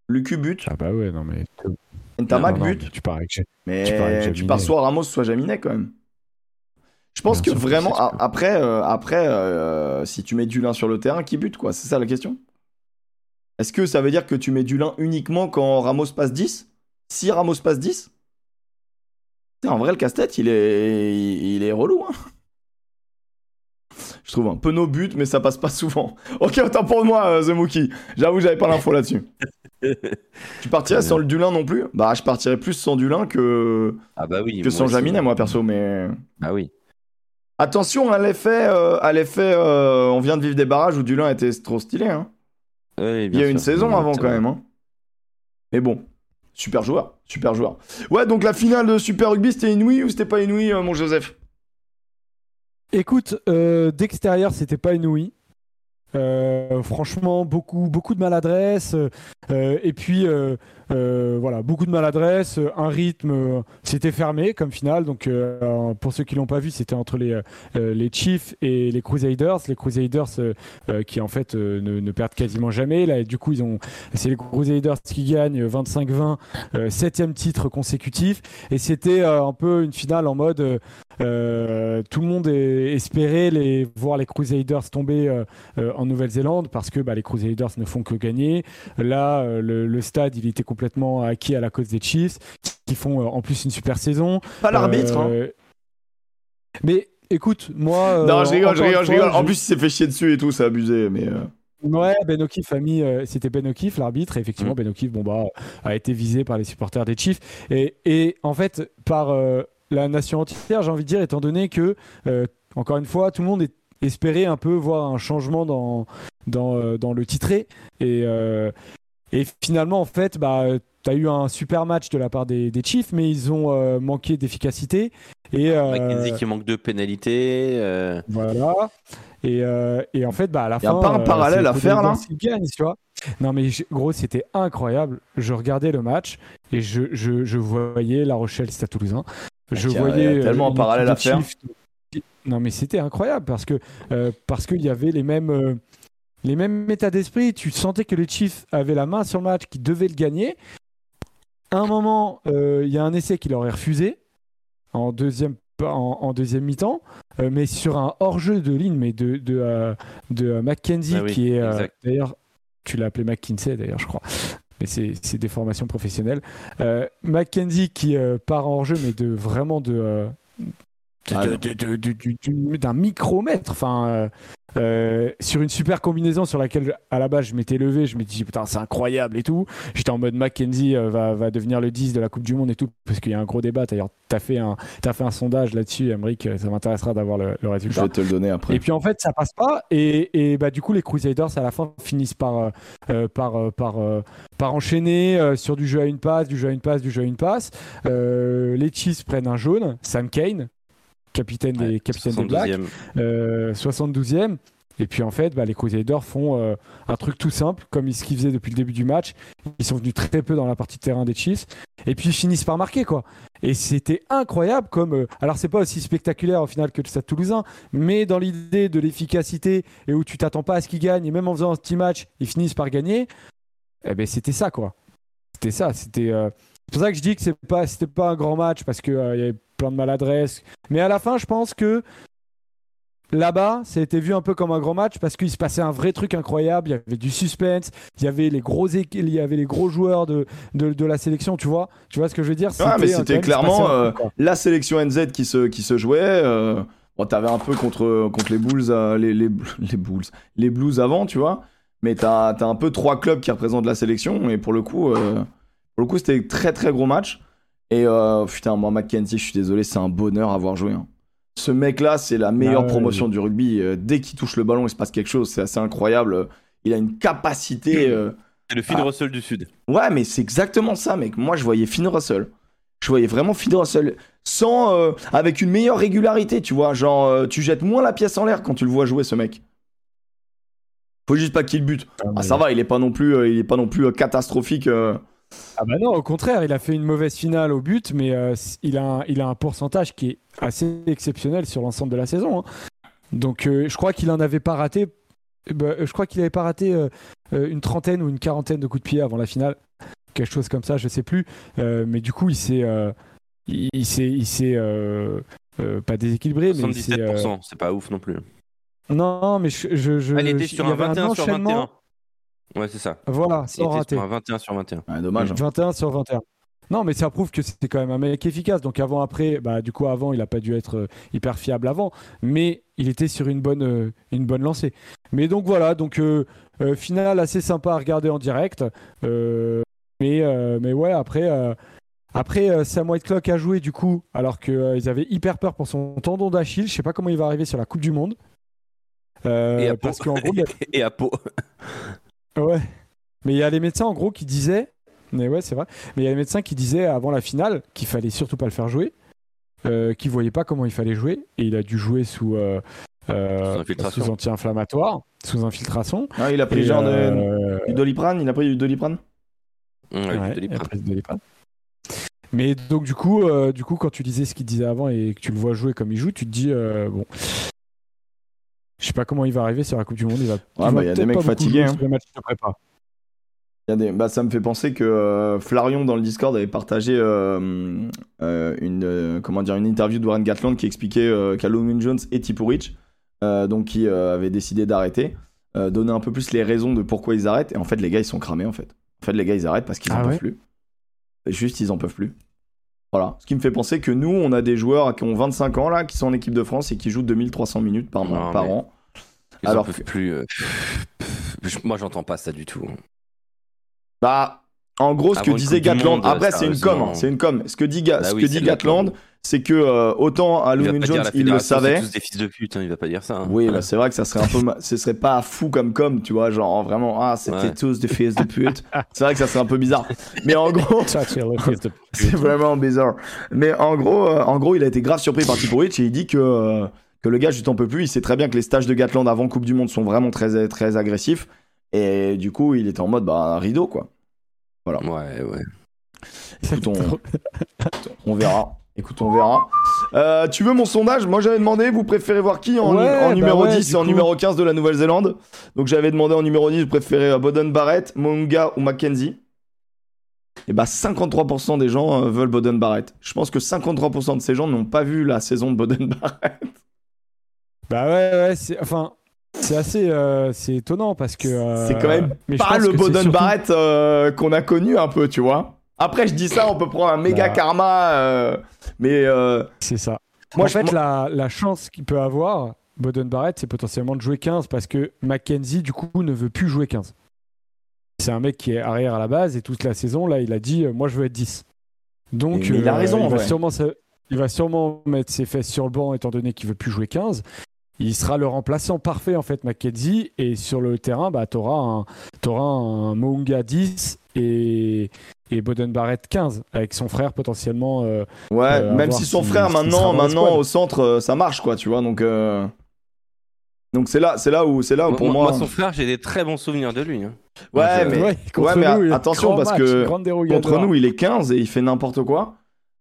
Lucu bute, Ah bah ouais, non mais. Ntamak bute, mais tu pars avec tu pars mais avec tu pars soit Ramos soit Jaminet quand même. Je pense Bien que vraiment a- après euh, après euh, si tu mets Dulin sur le terrain, qui bute quoi? C'est ça la question? Est-ce que ça veut dire que tu mets Dulin uniquement quand Ramos passe 10 Si Ramos passe 10 Putain, En vrai, le casse-tête, il est, il est relou. Hein je trouve un peu nos buts, mais ça passe pas souvent. Ok, autant pour moi, euh, The Mookie. J'avoue, j'avais pas l'info là-dessus. Tu partirais sans le Dulin non plus? Bah, je partirais plus sans Dulin que, Ah bah oui. que sans. Jaminet, moi, perso. Mais Ah oui. attention à l'effet, euh, à l'effet. euh, on vient de vivre des barrages où Dulin était trop stylé. Hein. Oui, Il y a une sûr. saison Non, avant quand même. Hein. Mais bon, super joueur, super joueur. Ouais, donc la finale de Super Rugby, c'était inouï ou c'était pas inouï, euh, mon Joseph? Écoute, euh, d'extérieur, c'était pas inouï. Euh, franchement, beaucoup, beaucoup de maladresse. euh, euh, et puis, euh, voilà, beaucoup de maladresse. euh, un rythme, euh, c'était fermé comme finale. Donc, pour ceux qui l'ont pas vu, c'était entre les, les Chiefs et les Crusaders. Les Crusaders qui, en fait, ne, perdent quasiment jamais. Là, et du coup, ils ont, c'est les Crusaders qui gagnent 25-20, euh, septième titre consécutif. Et c'était un peu une finale en mode. tout le monde espérait les, voir les Crusaders tomber en Nouvelle-Zélande parce que bah, les Crusaders ne font que gagner. Là, le, le stade, il était acquis à la cause des Chiefs, qui font euh, en plus une super saison. Pas l'arbitre, hein. Euh, Mais écoute, moi. euh, Non, je rigole, je rigole, je rigole. En plus, il s'est fait chier dessus et tout, c'est abusé, mais. euh, Ouais, Ben O'Keefe a mis, euh, c'était Ben O'Keefe l'arbitre. Et effectivement, Mm. Ben O'Keefe, bon bah, a été visé par les supporters des Chiefs et, et en fait par euh, la nation entière, j'ai envie de dire, étant donné que euh, encore une fois, tout le monde est espérait un peu voir un changement dans dans, euh, dans le titré et euh, Et finalement, en fait, bah, tu as eu un super match de la part des, des Chiefs, mais ils ont euh, manqué d'efficacité. Et, euh, McKenzie qui manque de pénalité. euh, Voilà. Et, euh, et en fait, bah, à la Y a fin. pas un euh, parallèle à faire, là gagne, tu vois. Non, mais gros, c'était incroyable. Je regardais le match et je, je, je voyais La Rochelle, Stade Toulousain. Je Il y a- voyais. euh, tellement un parallèle à faire. Chiefs. Non, mais c'était incroyable parce que euh, parce qu'il y avait les mêmes. Les mêmes états d'esprit, tu sentais que les Chiefs avaient la main sur le match, qu'ils devaient le gagner. À un moment, euh, il y a un essai qui leur est refusé en deuxième, en, en deuxième mi-temps, euh, mais sur un hors-jeu de ligne, mais de, de, euh, de McKenzie, Ah oui, qui est d'ailleurs, tu l'as appelé McKinsey d'ailleurs, je crois, mais c'est des formations professionnelles. McKenzie qui part en hors-jeu, mais de vraiment de. D'un micromètre, enfin, euh, euh, sur une super combinaison sur laquelle à la base je m'étais levé, je m'étais dit putain c'est incroyable et tout. J'étais en mode Mackenzie euh, va, va devenir le 10 de la Coupe du Monde et tout, parce qu'il y a un gros débat. D'ailleurs, t'as fait un, t'as fait un sondage là-dessus, Emmerich, ça m'intéressera d'avoir le, le Je résultat. vais te le donner après. Et puis en fait, ça passe pas. Et, et bah, du coup, les Crusaders à la fin finissent par, euh, par, par, par enchaîner sur du jeu à une passe, du jeu à une passe, du jeu à une passe. Les Chiefs prennent un jaune, Sam Kane, capitaine des, capitaine des Blacks, 72e. euh, 72e. Et puis en fait, bah, les Crusaders font euh, un truc tout simple, comme ce qu'ils faisaient depuis le début du match. Ils sont venus très peu dans la partie de terrain des Chiefs. Et puis ils finissent par marquer, quoi. Et c'était incroyable comme. euh, alors c'est pas aussi spectaculaire au final que le Stade Toulousain, mais dans l'idée de l'efficacité et où tu t'attends pas à ce qu'ils gagnent, et même en faisant un petit match, ils finissent par gagner. Eh ben c'était ça, quoi. C'était ça. C'était. euh, C'est pour ça que je dis que c'est pas, c'était pas un grand match parce que il y avait plein de maladresses. Mais à la fin, je pense que Là-bas, ça a été vu un peu comme un grand match parce qu'il se passait un vrai truc incroyable. Il y avait du suspense, il y avait les gros, il y avait les gros joueurs de, de, de la sélection, tu vois. Tu vois ce que je veux dire? Ouais, mais c'était se clairement, euh, truc. La sélection NZ qui se, qui se jouait. Euh... Bon, t'avais un peu contre, contre les Bulls, euh, les, les, les Bulls, les Blues avant, tu vois. Mais t'as as un peu trois clubs qui représentent la sélection. Et pour le coup, euh, pour le coup, c'était très très gros match. Et euh, putain, moi, Mackenzie, je suis désolé, c'est un bonheur à voir jouer. hein. Ce mec-là, c'est la meilleure Ah ouais, promotion du rugby. Euh, dès qu'il touche le ballon, il se passe quelque chose. C'est assez incroyable. Il a une capacité. euh, C'est le Finn Ah. Russell du Sud. Ouais, mais c'est exactement ça, mec. Moi, je voyais Finn Russell. Je voyais vraiment Finn Russell sans, euh, avec une meilleure régularité, tu vois. Genre, euh, tu jettes moins la pièce en l'air quand tu le vois jouer, ce mec. Faut juste pas qu'il bute. Ah, ça va, il est pas non plus, euh, il est pas non plus euh, catastrophique. Euh. Ah bah non, au contraire, il a fait une mauvaise finale au but, mais euh, il, a un, il a un pourcentage qui est assez exceptionnel sur l'ensemble de la saison. hein. Donc euh, je crois qu'il en avait pas raté. eh ben, je crois qu'il avait pas raté euh, euh, une trentaine ou une quarantaine de coups de pied avant la finale, quelque chose comme ça, je sais plus. Euh, mais du coup, il s'est, euh, il, s'est, il s'est euh, euh, pas déséquilibré, mais il s'est, euh, 77%, c'est pas ouf non plus. non, mais je, je, je- Ah, il était sur un avait 21 sur enchaînement. 21. Ouais, c'est ça. Voilà, Il sans était rater. sur un 21 sur 21. Ouais, dommage. hein. 21 sur 21. Non, mais ça prouve que c'était quand même un mec efficace. Donc avant, après, bah du coup avant, il a pas dû être euh, hyper fiable avant, mais il était sur une bonne, euh, une bonne lancée. Mais donc voilà, donc euh, euh, finale assez sympa à regarder en direct. Euh, mais euh, mais ouais, après. euh, après, euh, Sam Whiteclock a joué du coup, alors qu'ils avaient hyper peur pour son tendon d'Achille. Je sais pas comment il va arriver sur la Coupe du Monde. Euh, Et à parce qu'en gros, a- Et à Pau. Ouais. Mais il y a les médecins en gros qui disaient, mais ouais c'est vrai, mais il y a les médecins qui disaient avant la finale qu'il fallait surtout pas le faire jouer, euh, qu'ils voyaient pas comment il fallait jouer et il a dû jouer sous euh, euh, Sous infiltration. sous anti-inflammatoire, sous infiltration. Ah, il a pris Et, genre de- euh, du Doliprane, il a pris du Doliprane. Ouais, ouais, du Doliprane. après, Doliprane. Mais donc du coup, euh, du coup quand tu disais ce qu'il disait avant et que tu le vois jouer comme il joue, tu te dis euh, bon. Je sais pas comment il va arriver sur la Coupe du Monde. Il va, bah, va il y a des mecs fatigués, hein. de prépa. Il y a des... bah, ça me fait penser que euh, Flarion dans le Discord avait partagé euh, euh, une, euh, comment dire, une interview de Warren Gatland qui expliquait euh, qu'Alun Jones et Tipurich, euh, donc qui euh, avaient décidé d'arrêter, euh, donnaient un peu plus les raisons de pourquoi ils arrêtent. Et en fait, les gars, ils sont cramés en fait. En fait, les gars, ils arrêtent parce qu'ils en Ah peuvent ouais plus. Juste, ils en peuvent plus. Voilà. Ce qui me fait penser que nous, on a des joueurs qui ont 25 ans là, qui sont en équipe de France et qui jouent 2300 minutes par, Non, par an. Alors que- plus. euh, Moi, j'entends pas ça du tout. Bah, en gros, ce que Avant disait Gatland, Monde, après c'est une com, hein, c'est une com. Ce que dit, Bah ce oui, que dit Gatland. C'est que euh, autant à Looney Jones, la il le savait. C'est tous des fils de pute, hein, il va pas dire ça. hein. Oui, Voilà. bah, c'est vrai que ça serait un peu, ma- ce serait pas fou comme com, tu vois, genre vraiment, ah, c'était Ouais. tous des fils de pute. c'est vrai que ça serait un peu bizarre. Mais en gros, c'est vraiment bizarre. Mais en gros, euh, en gros, il a été grave surpris par Tipovic et il dit que, euh, que le gars juste en peut plus. Il sait très bien que les stages de Gatland avant Coupe du Monde sont vraiment très, très agressifs. Et du coup, il était en mode, bah, un rideau, quoi. Ouais, ouais. Écoute, on, on verra. Écoute, on verra. Euh, tu veux mon sondage? Moi, j'avais demandé, vous préférez voir qui en, Ouais, en bah numéro ouais, 10 du et en coup. numéro 15 de la Nouvelle-Zélande? Donc, j'avais demandé en numéro 10, vous préférez euh, Boden Barrett, Monga ou Mackenzie? Et bah, 53% des gens euh, veulent Boden Barrett. Je pense que 53% de ces gens n'ont pas vu la saison de Boden Barrett. Bah ouais, ouais, c'est enfin, c'est assez, euh, c'est étonnant parce que. euh, C'est quand même pas le Boden surtout- Barrett euh, qu'on a connu un peu, tu vois. Après, je dis ça, on peut prendre un méga Bah. karma, euh, mais euh, C'est ça. Moi, en je- fait, la, la chance qu'il peut avoir, Boden Barrett, c'est potentiellement de jouer 15 parce que Mackenzie, du coup, ne veut plus jouer 15. C'est un mec qui est arrière à la base et toute la saison, là, il a dit euh, Moi, je veux être 10. Donc, il a raison, en il, va vrai. sûrement, il va sûrement mettre ses fesses sur le banc étant donné qu'il veut plus jouer 15. Il sera le remplaçant parfait, en fait, Mackenzie. Et sur le terrain, bah, tu auras un, t'auras un Mounga 10 et, et Boden Barrett 15, avec son frère potentiellement. euh, Ouais, Euh, même si son si- frère maintenant, maintenant au centre, euh, ça marche quoi, tu vois. Donc, euh, donc c'est là, c'est là où, c'est là où pour moi. son frère, j'ai des très bons souvenirs de lui. hein. Ouais, mais ouais, mais nous, attention, parce match, que contre nous, il est 15 et il fait n'importe quoi.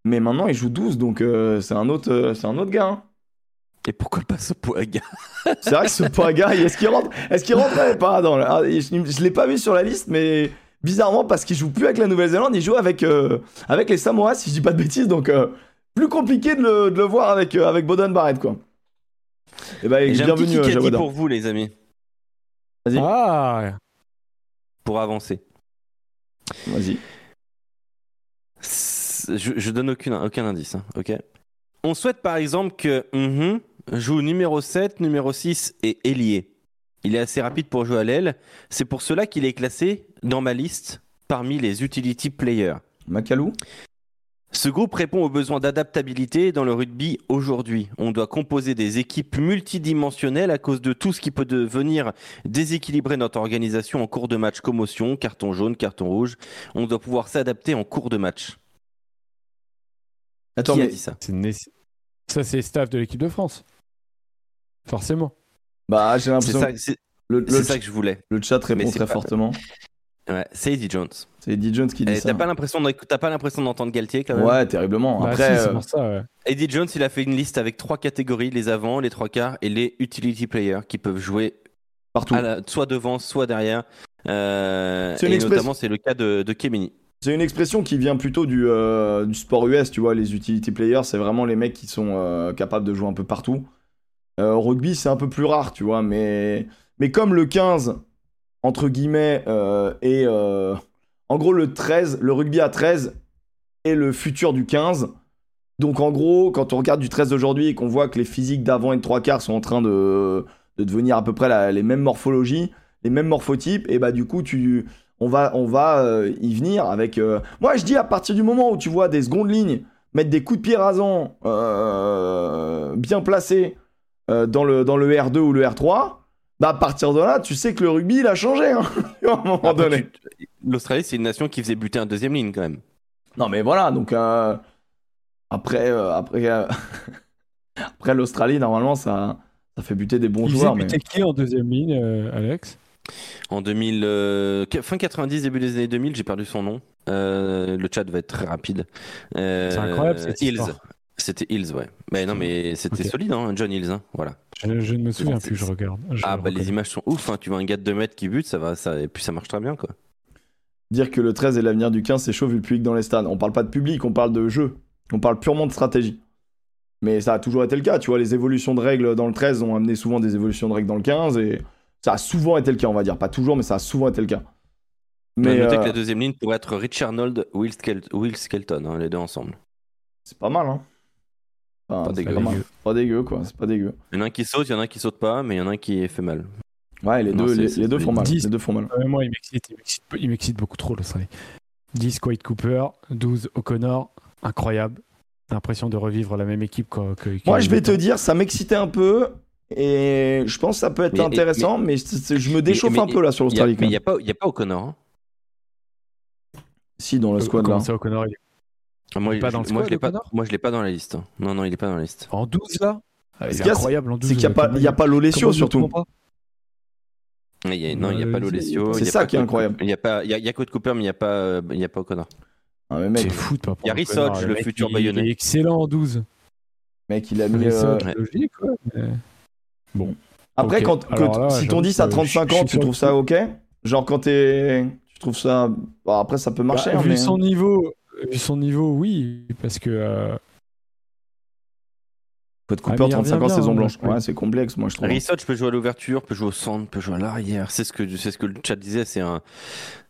Mais maintenant, il joue 12, donc euh, c'est un autre, euh, c'est un autre gars. hein. Et pourquoi pas ce Poaga C'est vrai que est-ce qu'il rentre, est-ce qu'il rentrait pas dans le... ah, je, je l'ai pas vu sur la liste, mais bizarrement parce qu'il joue plus avec la Nouvelle-Zélande, il joue avec euh, avec les Samoa, si je dis pas de bêtises, donc euh, plus compliqué de le, de le voir avec euh, avec Boden Barrett quoi. Et bah, Et J'ai un petit bienvenue euh, pour vous, les amis, Vas-y. Ah, pour avancer. Vas-y. Je, je donne aucune, aucun indice, hein, ok? On souhaite par exemple que mhm joue numéro 7, numéro 6 et ailier. Il est assez rapide pour jouer à l'aile. C'est pour cela qu'il est classé dans ma liste parmi les utility players. Macalou? Ce groupe répond aux besoins d'adaptabilité dans le rugby aujourd'hui. On doit composer des équipes multidimensionnelles à cause de tout ce qui peut devenir déséquilibrer notre organisation en cours de match. Commotion, carton jaune, carton rouge. On doit pouvoir s'adapter en cours de match. Attends, qui a mais dit ça? Ça c'est staff de l'équipe de France. Forcément. bah j'ai C'est l'impression c'est- le, le, c'est ça que je voulais. le chat répond très pas- fortement. Ouais, c'est Eddie Jones. C'est Eddie Jones qui dit Eh, ça. T'as pas l'impression d'en- t'as pas l'impression d'entendre Galtier quand même? Ouais, terriblement. Bah, Après, si, euh, pour ça. ouais. Eddie Jones, il a fait une liste avec trois catégories les avants, les trois quarts et les utility players qui peuvent jouer partout. la- soit devant, soit derrière. Euh, C'est une et expression- notamment, c'est le cas de, de. C'est une expression qui vient plutôt du, euh, du sport US, tu vois, les utility players, c'est vraiment les mecs qui sont euh, capables de jouer un peu partout. Euh, rugby, c'est un peu plus rare, tu vois, mais, mais comme le 15, entre guillemets, euh, et euh, en gros le 13, le rugby à 13 est le futur du 15. Donc en gros, quand on regarde du 13 d'aujourd'hui et qu'on voit que les physiques d'avant et de trois quarts sont en train de, de devenir à peu près les mêmes morphologies, les mêmes morphotypes, et bah du coup, tu, on va, on va euh, y venir avec. euh, Moi, je dis à partir du moment où tu vois des secondes lignes mettre des coups de pied rasants bien placés euh, dans, le, dans le R2 ou le R3, bah à partir de là, tu sais que le rugby il a changé hein, à un moment Après, donné. tu- L'Australie, c'est une nation qui faisait buter un deuxième ligne quand même. Non mais voilà, donc euh, après, euh, après, euh, après l'Australie, normalement, ça, ça fait buter des bons Il joueurs. faisait Mais... buter qui en deuxième ligne, euh, Alex? En 2000, euh, fin 90, début des années 2000, j'ai perdu son nom. Euh, le chat va être très rapide. Euh, C'est incroyable, cette Hills. histoire. C'était Hills, ouais. Mais non, mais c'était solide, hein, John Hills. hein, Voilà. je, je ne me souviens plus, je regarde. Je ah, bah les images sont ouf. hein, Tu vois un gars de 2 mètres qui bute, ça va, ça, et puis ça marche très bien, quoi. Dire que le 13 est l'avenir du 15, c'est chaud vu le public dans les stades. On parle pas de public, on parle de jeu. On parle purement de stratégie. Mais ça a toujours été le cas, tu vois, les évolutions de règles dans le 13 ont amené souvent des évolutions de règles dans le 15 et ça a souvent été le cas, on va dire. Pas toujours, mais ça a souvent été le cas. Mais noter euh, que la deuxième ligne pourrait être Rich Arnold, Will, Skel- Will Skelton, hein, les deux ensemble. c'est pas mal, hein. Enfin, Pas dégueu. pas, dégueu, quoi, c'est pas dégueu. Il y en a un qui saute, il y en a un qui saute pas, mais il y en a un qui fait mal. Ouais, les Non, deux, les, deux font mal. 10. Les deux font mal. Ouais, moi, il m'excite, il m'excite, il m'excite beaucoup trop, l'Australie. 10, Quaid Cooper. 12, O'Connor. Incroyable. l'impression de revivre la même équipe. Quoi, que, Moi, je vais te dire, ça m'excitait un peu. Et je pense que ça peut être Mais- intéressant, mais, je me déchauffe mais- un peu là sur l'Australie. mais il n'y a, pas- il y a pas O'Connor. hein. Si, dans le squad là. Comment ça, O'Connor il est Moi, Il est pas je- dans le moi, squad, je l'ai pas, O'Connor moi, je l'ai pas dans la liste. Non, non, il est pas dans la liste. En 12 là Ah, Ce Il qu'il est y a, incroyable en 12. C'est qu'il n'y a, pas- il y a pas Lolesio surtout. Il y a- non, il n'y a pas c'est- Lolesio. c'est ça qui est incroyable. Il y a pas, il y a, il y a Code Cooper, mais il n'y a pas, il y a pas O'Connor. Ah, mais mec, C'est fou de pas Il y a Hodge, le futur Bayonnais. Il est excellent en 12. mec, il a mis. Euh, logique, ouais, mais- Bon. Après, quand, là, si ton j'avoue 10 à que 35 je- je ans, tu trouves ça ok? Genre quand t'es. Tu trouves ça. Bon, après, ça peut marcher. Bah, hein, vu mais- son niveau, vu son niveau, oui, parce que euh, Code Ah, Cooper, il 35 ans, saison hein, blanche. ouais. C'est complexe, moi, je trouve. Hodge peut jouer à l'ouverture, peut jouer au centre, peut jouer à l'arrière. C'est ce que, c'est ce que le chat disait. C'est un,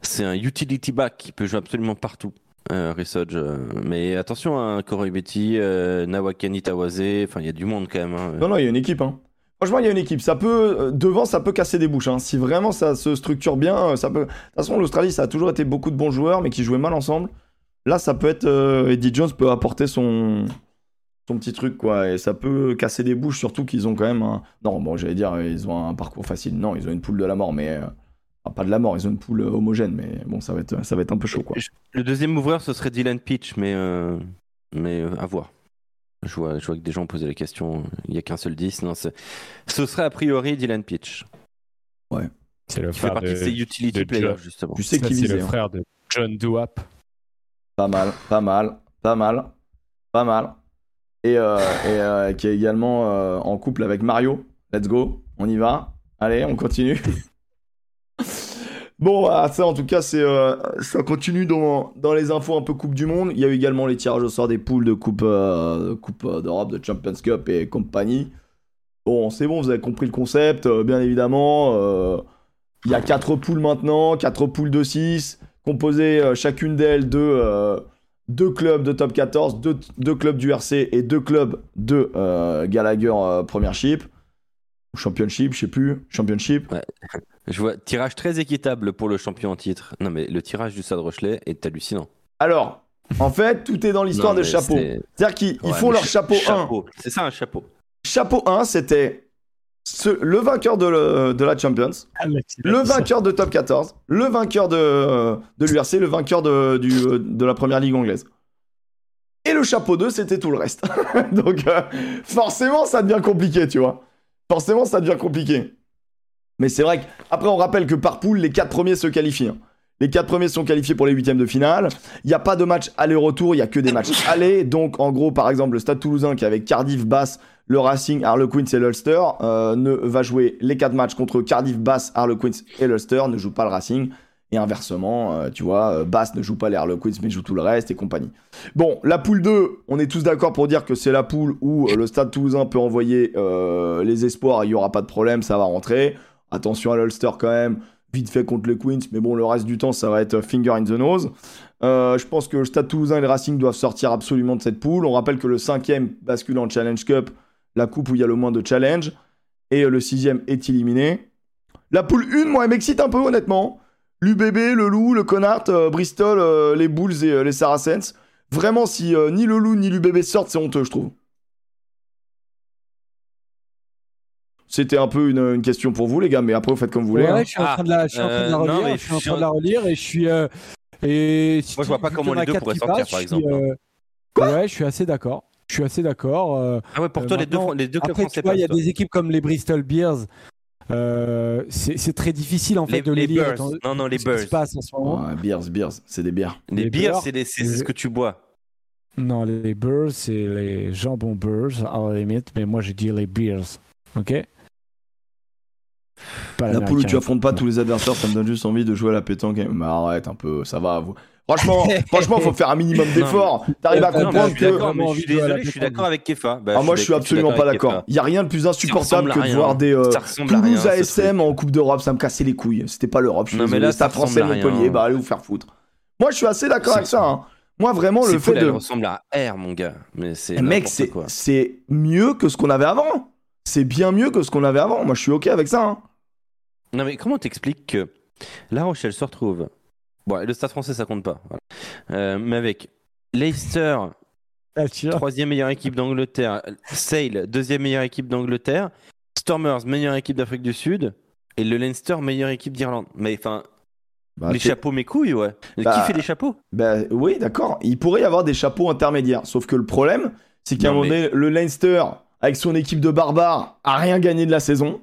c'est un utility back qui peut jouer absolument partout. Euh, euh, mais attention, hein, Corey Betty, euh, Nawakani Tawase, enfin il y a du monde quand même. hein. Non, non, il y a une équipe. Hein. Franchement, il y a une équipe. Ça peut, euh, devant, ça peut casser des bouches. hein. Si vraiment ça se structure bien, euh, ça peut. De toute façon, l'Australie, ça a toujours été beaucoup de bons joueurs, mais qui jouaient mal ensemble. Là, ça peut être. euh, Eddie Jones peut apporter son son petit truc, quoi. Et ça peut casser des bouches, surtout qu'ils ont quand même un. Non, bon, j'allais dire, ils ont un parcours facile. Non, ils ont une poule de la mort, mais. euh, enfin, pas de la mort, ils ont une poule euh, homogène, mais bon, ça va être, ça va être un peu chaud, quoi. Le deuxième ouvreur, ce serait Dylan Pitch, mais, euh, mais euh, à voir. Je vois, je vois que des gens posaient la question. Il n'y a qu'un seul 10. Non, c'est- ce serait a priori Dylan Pitch, c'est le qui fait frère partie de, de ces utility de players, justement. Tu sais qui c'est le hein. frère de John Duap. Pas mal, pas mal, pas mal, pas mal. Et, euh, euh, qui est également euh, en couple avec Mario. Let's go, on y va. Allez, on continue. bon, voilà, ça en tout cas, ça continue dans, les infos un peu Coupe du Monde. Il y a eu également les tirages au sort des poules de Coupe, de coupe d'Europe, de Champions Cup et compagnie. Bon, c'est bon, vous avez compris le concept, bien évidemment. il y a 4 poules maintenant, 4 poules de 6, composées euh, chacune d'elles de euh, deux clubs de top 14, deux, deux clubs du RC et deux clubs de euh, Gallagher Premiership. Ou Championship, je sais plus. Championship. Je vois tirage très équitable pour le champion en titre. Non, mais le tirage du Stade Rochelet est hallucinant. Alors, en fait, tout est dans l'histoire des chapeaux. c'est- C'est-à-dire qu'ils Ouais, font leur ch- chapeau 1. chapeau. C'est ça un chapeau. Chapeau 1, c'était ce- le vainqueur de, le- de la Champions, le vainqueur de top 14, le vainqueur de, de l'URC, le vainqueur de, du, de la première ligue anglaise. Et le chapeau 2, c'était tout le reste. Donc, euh, forcément, ça devient compliqué, tu vois. Forcément, ça devient compliqué. Mais c'est vrai qu'après, on rappelle que par poule, les quatre premiers se qualifient. hein. Les quatre premiers sont qualifiés pour les huitièmes de finale. Il n'y a pas de match aller-retour, il n'y a que des matchs aller. Donc, en gros, par exemple, le Stade Toulousain qui est avec Cardiff, Basse, le Racing, Harlequins et l'Ulster euh, ne va jouer les quatre matchs contre Cardiff, Basse, Harlequins et l'Ulster, ne joue pas le Racing. Et inversement, euh, tu vois, euh, Basse ne joue pas les Harlequins mais joue tout le reste et compagnie. Bon, la poule 2, on est tous d'accord pour dire que c'est la poule où le Stade Toulousain peut envoyer euh, les espoirs, il n'y aura pas de problème, ça va rentrer. Attention à l'Ulster quand même, vite fait contre les Queens, mais bon, le reste du temps, ça va être finger in the nose. Euh, je pense que le Stade Toulousain et le Racing doivent sortir absolument de cette poule. On rappelle que le cinquième bascule en Challenge Cup, la coupe où il y a le moins de challenge, et euh, le sixième est éliminé. La poule 1, moi, elle m'excite un peu, honnêtement. L'UBB, le Loup, le Connard, euh, Bristol, euh, les Bulls et euh, les Saracens. Vraiment, si euh, ni le Loup ni l'UBB sortent, c'est honteux, je trouve. C'était un peu une, une question pour vous, les gars, mais après, vous faites comme vous voulez. Ouais, hein. je suis en train de la, je suis en train de la non, relire. je suis en je- train de la relire et je suis. euh, et si Moi, je vois pas comment les deux quatre pourraient sortir, passent, par exemple. euh, ouais, je suis assez d'accord. Je suis assez d'accord. euh, Ah ouais, pour Euh, toi, les deux, les deux clubs Après, français il y a toi. des équipes comme les Bristol Bears. euh, c'est très difficile en fait Les, de les, les lire. Bears. Non, non, les ce qui se Bears. passe en ce moment. Ouais, beers, beers, c'est des bières. Les Les beurres, c'est les- c'est les- ce que tu bois. Non, les Bears, c'est les jambons Bears à la limite, mais moi je dis les Bears. Ok? Pas La poule où l'américain. tu affrontes pas tous les adversaires, ça me donne juste envie de jouer à la pétanque. Mais arrête un peu, ça va. Vous... Franchement, franchement, faut faire un minimum d'efforts. T'arrives à comprendre comprendre je suis que. je suis désolé, je suis d'accord avec Kefa. Bah, Ah, moi, je suis absolument pas d'accord. Il y a rien de plus insupportable que de voir des euh, Ça ressemble à Toulouse ASM en Coupe d'Europe. Ça me cassait les couilles. C'était pas l'Europe. Je suis là, Stade ça français ressemble à Montpellier, bah allez vous faire foutre. Moi, je suis assez d'accord avec ça. hein. Moi, vraiment, le fait de. ressemble à R, mon gars. Mais c'est Eh, Mec, c'est mieux que ce qu'on avait avant. C'est bien mieux que ce qu'on avait avant. Moi, je suis ok avec ça. hein. Non, mais comment t'expliques que La Rochelle se retrouve. Bon, le stade français, ça compte pas. voilà. Euh, mais avec Leicester Ah, troisième meilleure équipe d'Angleterre. Sale, deuxième meilleure équipe d'Angleterre. Stormers, meilleure équipe d'Afrique du Sud. Et le Leinster, meilleure équipe d'Irlande. Mais enfin, Bah, les chapeaux, mes couilles, ouais. Bah, Qui fait les chapeaux? bah, oui, d'accord. Il pourrait y avoir des chapeaux intermédiaires. Sauf que le problème, c'est qu'à un moment donné, le Leinster, avec son équipe de barbares, a rien gagné de la saison.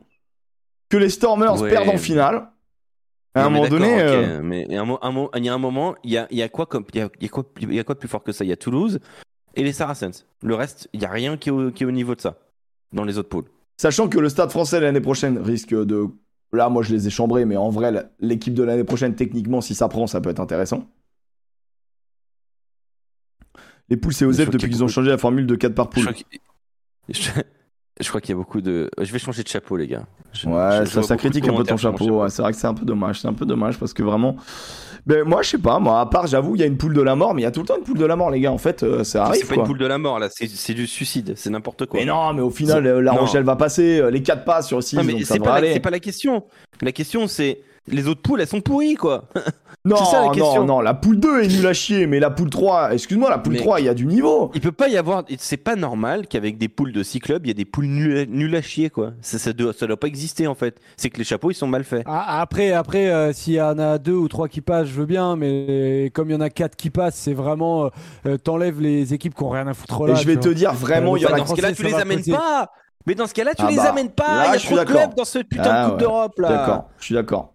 Que les Stormers Ouais. perdent en finale. À un moment donné. euh, Mais il y a un mo- un mo- il y a un moment, il y a, il y a quoi comme, il y a, il y a quoi, il y a quoi de plus fort que ça? Il y a Toulouse et les Saracens. Le reste, il y a rien qui est au, qui est au niveau de ça dans les autres poules. Sachant que le stade français l'année prochaine risque de. Là, moi, je les ai chambrés, mais en vrai, l'équipe de l'année prochaine, techniquement, si ça prend, ça peut être intéressant. Les poules je crois depuis qu'ils ont changé la formule de 4 par Je poule. Je, je crois qu'il y a beaucoup de. Je vais changer de chapeau, les gars. Je- Ouais, je- ça, critique un peu ton chapeau. Ouais, c'est vrai que c'est un peu dommage. C'est un peu dommage parce que vraiment. Ben, moi, je sais pas. Moi, à part, j'avoue, il y a une poule de la mort, mais il y a tout le temps une poule de la mort, les gars. En fait, euh, ça arrive. C'est pas quoi. une poule de la mort là, c'est du suicide, c'est n'importe quoi. Mais non, mais au final, euh, La. Rochelle va passer. euh, Les 4 passes sur 6, Non, mais donc ça c'est pas, la- pas la question. La question c'est les autres poules, elles sont pourries quoi. Non, c'est ça, la non, question. non. La poule 2 est nulle à chier, mais la poule 3, excuse-moi, la poule Mais- 3, il y a du niveau. Il peut pas y avoir. C'est pas normal qu'avec des poules de 6 clubs, il y a des poules nulles à, nulles à chier quoi. Ça, ça, doit, ça doit pas exister en fait. C'est que les chapeaux ils sont mal faits. Ah, après, après euh, s'il y en a deux ou trois qui passent, je veux bien, mais comme il y en a quatre qui passent, c'est vraiment. euh, euh, T'enlèves les équipes qui ont rien à foutre là. Et je vais te vois. dire, vraiment, il y en Bah, a dans ce cas-là, tu les amènes pas. Mais dans ce cas-là, tu Ah les bah, amènes pas. là, Il y a je suis trop de clubs dans ce putain Ah de Coupe ouais. d'Europe là. D'accord, je suis d'accord.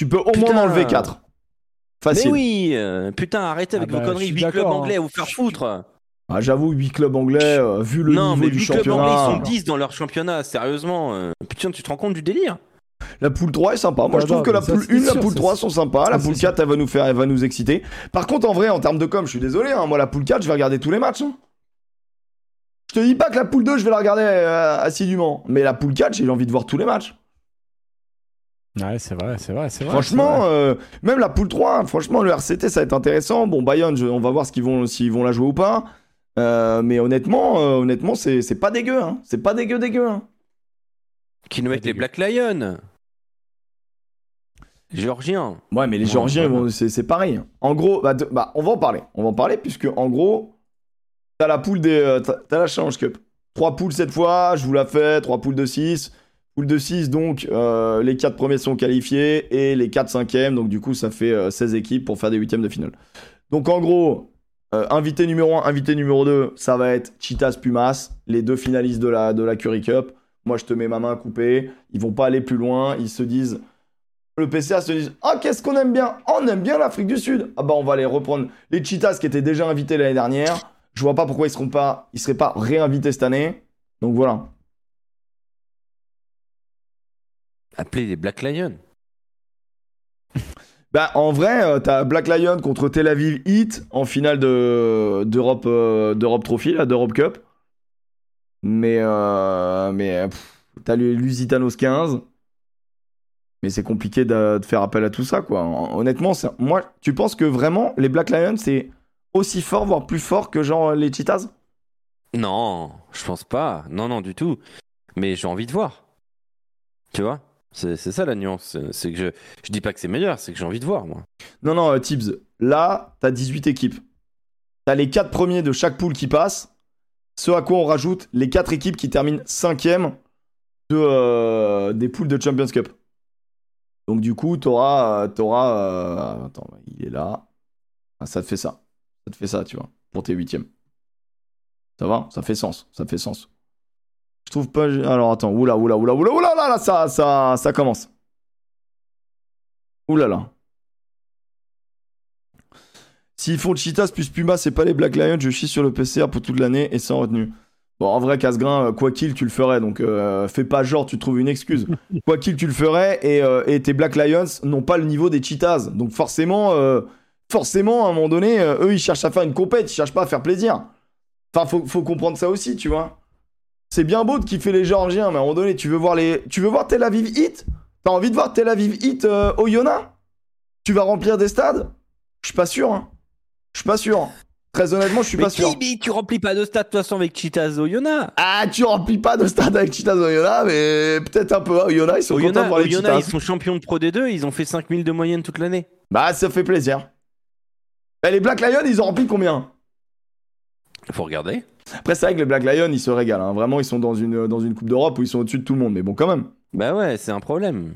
Tu peux au Putain. moins en enlever 4. Mais Facile. oui, euh, putain, arrêtez avec Ah bah, vos je conneries. suis 8 clubs anglais hein. à vous faire foutre. Ah, J'avoue, 8 clubs anglais, euh, vu le non, niveau mais du 8 clubs anglais, championnat. ils sont 10 dans leur championnat, sérieusement. euh, Putain, tu te rends compte du délire? La poule 3 est sympa. Moi, Ah je trouve non, que la mais poule c'est 1 la sûr, poule ça, 3 c'est- sont sympas. ça, La poule sûr. 4, elle va nous faire, elle va nous exciter. Par contre, en vrai, en termes de com, je suis désolé. hein, moi, la poule 4, je vais regarder tous les matchs. hein. Je te dis pas que la poule 2, je vais la regarder euh, assidûment. Mais la poule 4, j'ai envie de voir tous les matchs. Ouais, c'est vrai, c'est vrai, c'est vrai. Franchement, vrai. euh, même la poule 3, franchement, le RCT, ça va être intéressant. Bon, Bayonne, je- on va voir ce qu'ils vont, s'ils vont la jouer ou pas. Euh, mais honnêtement, euh, honnêtement, c'est c'est pas dégueu. Hein. C'est pas dégueu, dégueu. Hein. Qui nous mettent les. Black Lions. Géorgiens. Ouais, mais les Ouais, Géorgiens, c'est c'est pareil. En gros, bah, de- bah, on va en parler. On va en parler, puisque en gros, t'as la poule des. euh, t'as t'as la Challenge Cup. Trois poules cette fois, je vous la fais. Trois poules de 6. De 6, donc euh, les 4 premiers sont qualifiés et les 4 cinquièmes, donc du coup, ça fait euh, 16 équipes pour faire des huitièmes de finale. Donc en gros, euh, invité numéro 1, invité numéro 2, ça va être Chitas Pumas, les deux finalistes de la, de la Curry Cup. Moi, je te mets ma main coupée. Ils vont pas aller plus loin. Ils se disent le PCA se disent Ah, qu'est-ce qu'on aime bien? Ah, On aime bien l'Afrique du Sud. Ah, bah, on va les reprendre. Les Cheetahs qui étaient déjà invités l'année dernière. Je vois pas pourquoi ils seront pas, ils seraient pas réinvités cette année. Donc voilà. Appelez les Black Lions. Bah, en vrai, euh, t'as Black Lion contre Tel Aviv Heat en finale de, d'Europe, euh, d'Europe Trophy, là, d'Europe Cup. Mais, euh, mais pff, t'as Lusitanos 15. Mais c'est compliqué de, de faire appel à tout ça, quoi. Hon- Honnêtement, c'est- moi, tu penses que vraiment, les Black Lions, c'est aussi fort, voire plus fort que genre les Cheetahs? Non, je pense pas. Non, non, du tout. Mais j'ai envie de voir. Tu vois? C'est ça la nuance. C'est- que je, je dis pas que c'est meilleur, c'est que j'ai envie de voir, moi. Non, non, euh, Tibbs, là, t'as 18 équipes. T'as les 4 premiers de chaque poule qui passent. Ce à quoi on rajoute les 4 équipes qui terminent 5ème de, euh, des poules de Champions Cup. Donc, du coup, t'auras. euh, t'auras attends, il est là. Ah, ça te fait ça. Ça te fait ça, tu vois, pour tes 8ème. Ça va? Ça fait sens. Ça fait sens. Je trouve pas. Alors, attends. Oula, oula, oula, oula, oula, là, là, ça, ça, ça commence. Oula, là. S'ils font Cheetahs plus Puma, c'est pas les Black Lions, je chie sur le PCR pour toute l'année et sans retenue. Bon, en vrai, Casgrain, euh, quoi qu'il, tu le ferais, donc euh, fais pas genre, tu trouves une excuse. quoi qu'il, tu le ferais et, euh, et tes Black Lions n'ont pas le niveau des Cheetahs. Donc forcément, euh, forcément, à un moment donné, eux, ils cherchent à faire une compète, ils cherchent pas à faire plaisir. Enfin, faut, faut comprendre ça aussi, tu vois. C'est bien beau de kiffer les Géorgiens, mais à un moment donné, tu veux voir les, tu veux voir Tel Aviv Heat? T'as envie de voir Tel Aviv Heat euh, au Yona Tu vas remplir des stades? Je suis pas sûr. Hein. Je suis pas sûr. Très honnêtement, je suis Mais, pas sûr. mais tu remplis pas de stade de toute façon avec Cheetahs Oyonnax. Ah, tu remplis pas de stade avec Cheetahs au Yona, mais peut-être un peu. Au Yona, ils sont contents de voir les Cheetahs. ils sont champions de Pro D2, ils ont fait 5000 de moyenne toute l'année. Bah, ça fait plaisir. Bah, les Black Lions, ils ont rempli combien? Faut regarder. Après, c'est vrai que les Black Lions, ils se régalent. hein. Vraiment, ils sont dans une, dans une Coupe d'Europe où ils sont au-dessus de tout le monde. Mais bon, quand même. Bah ouais, c'est un problème.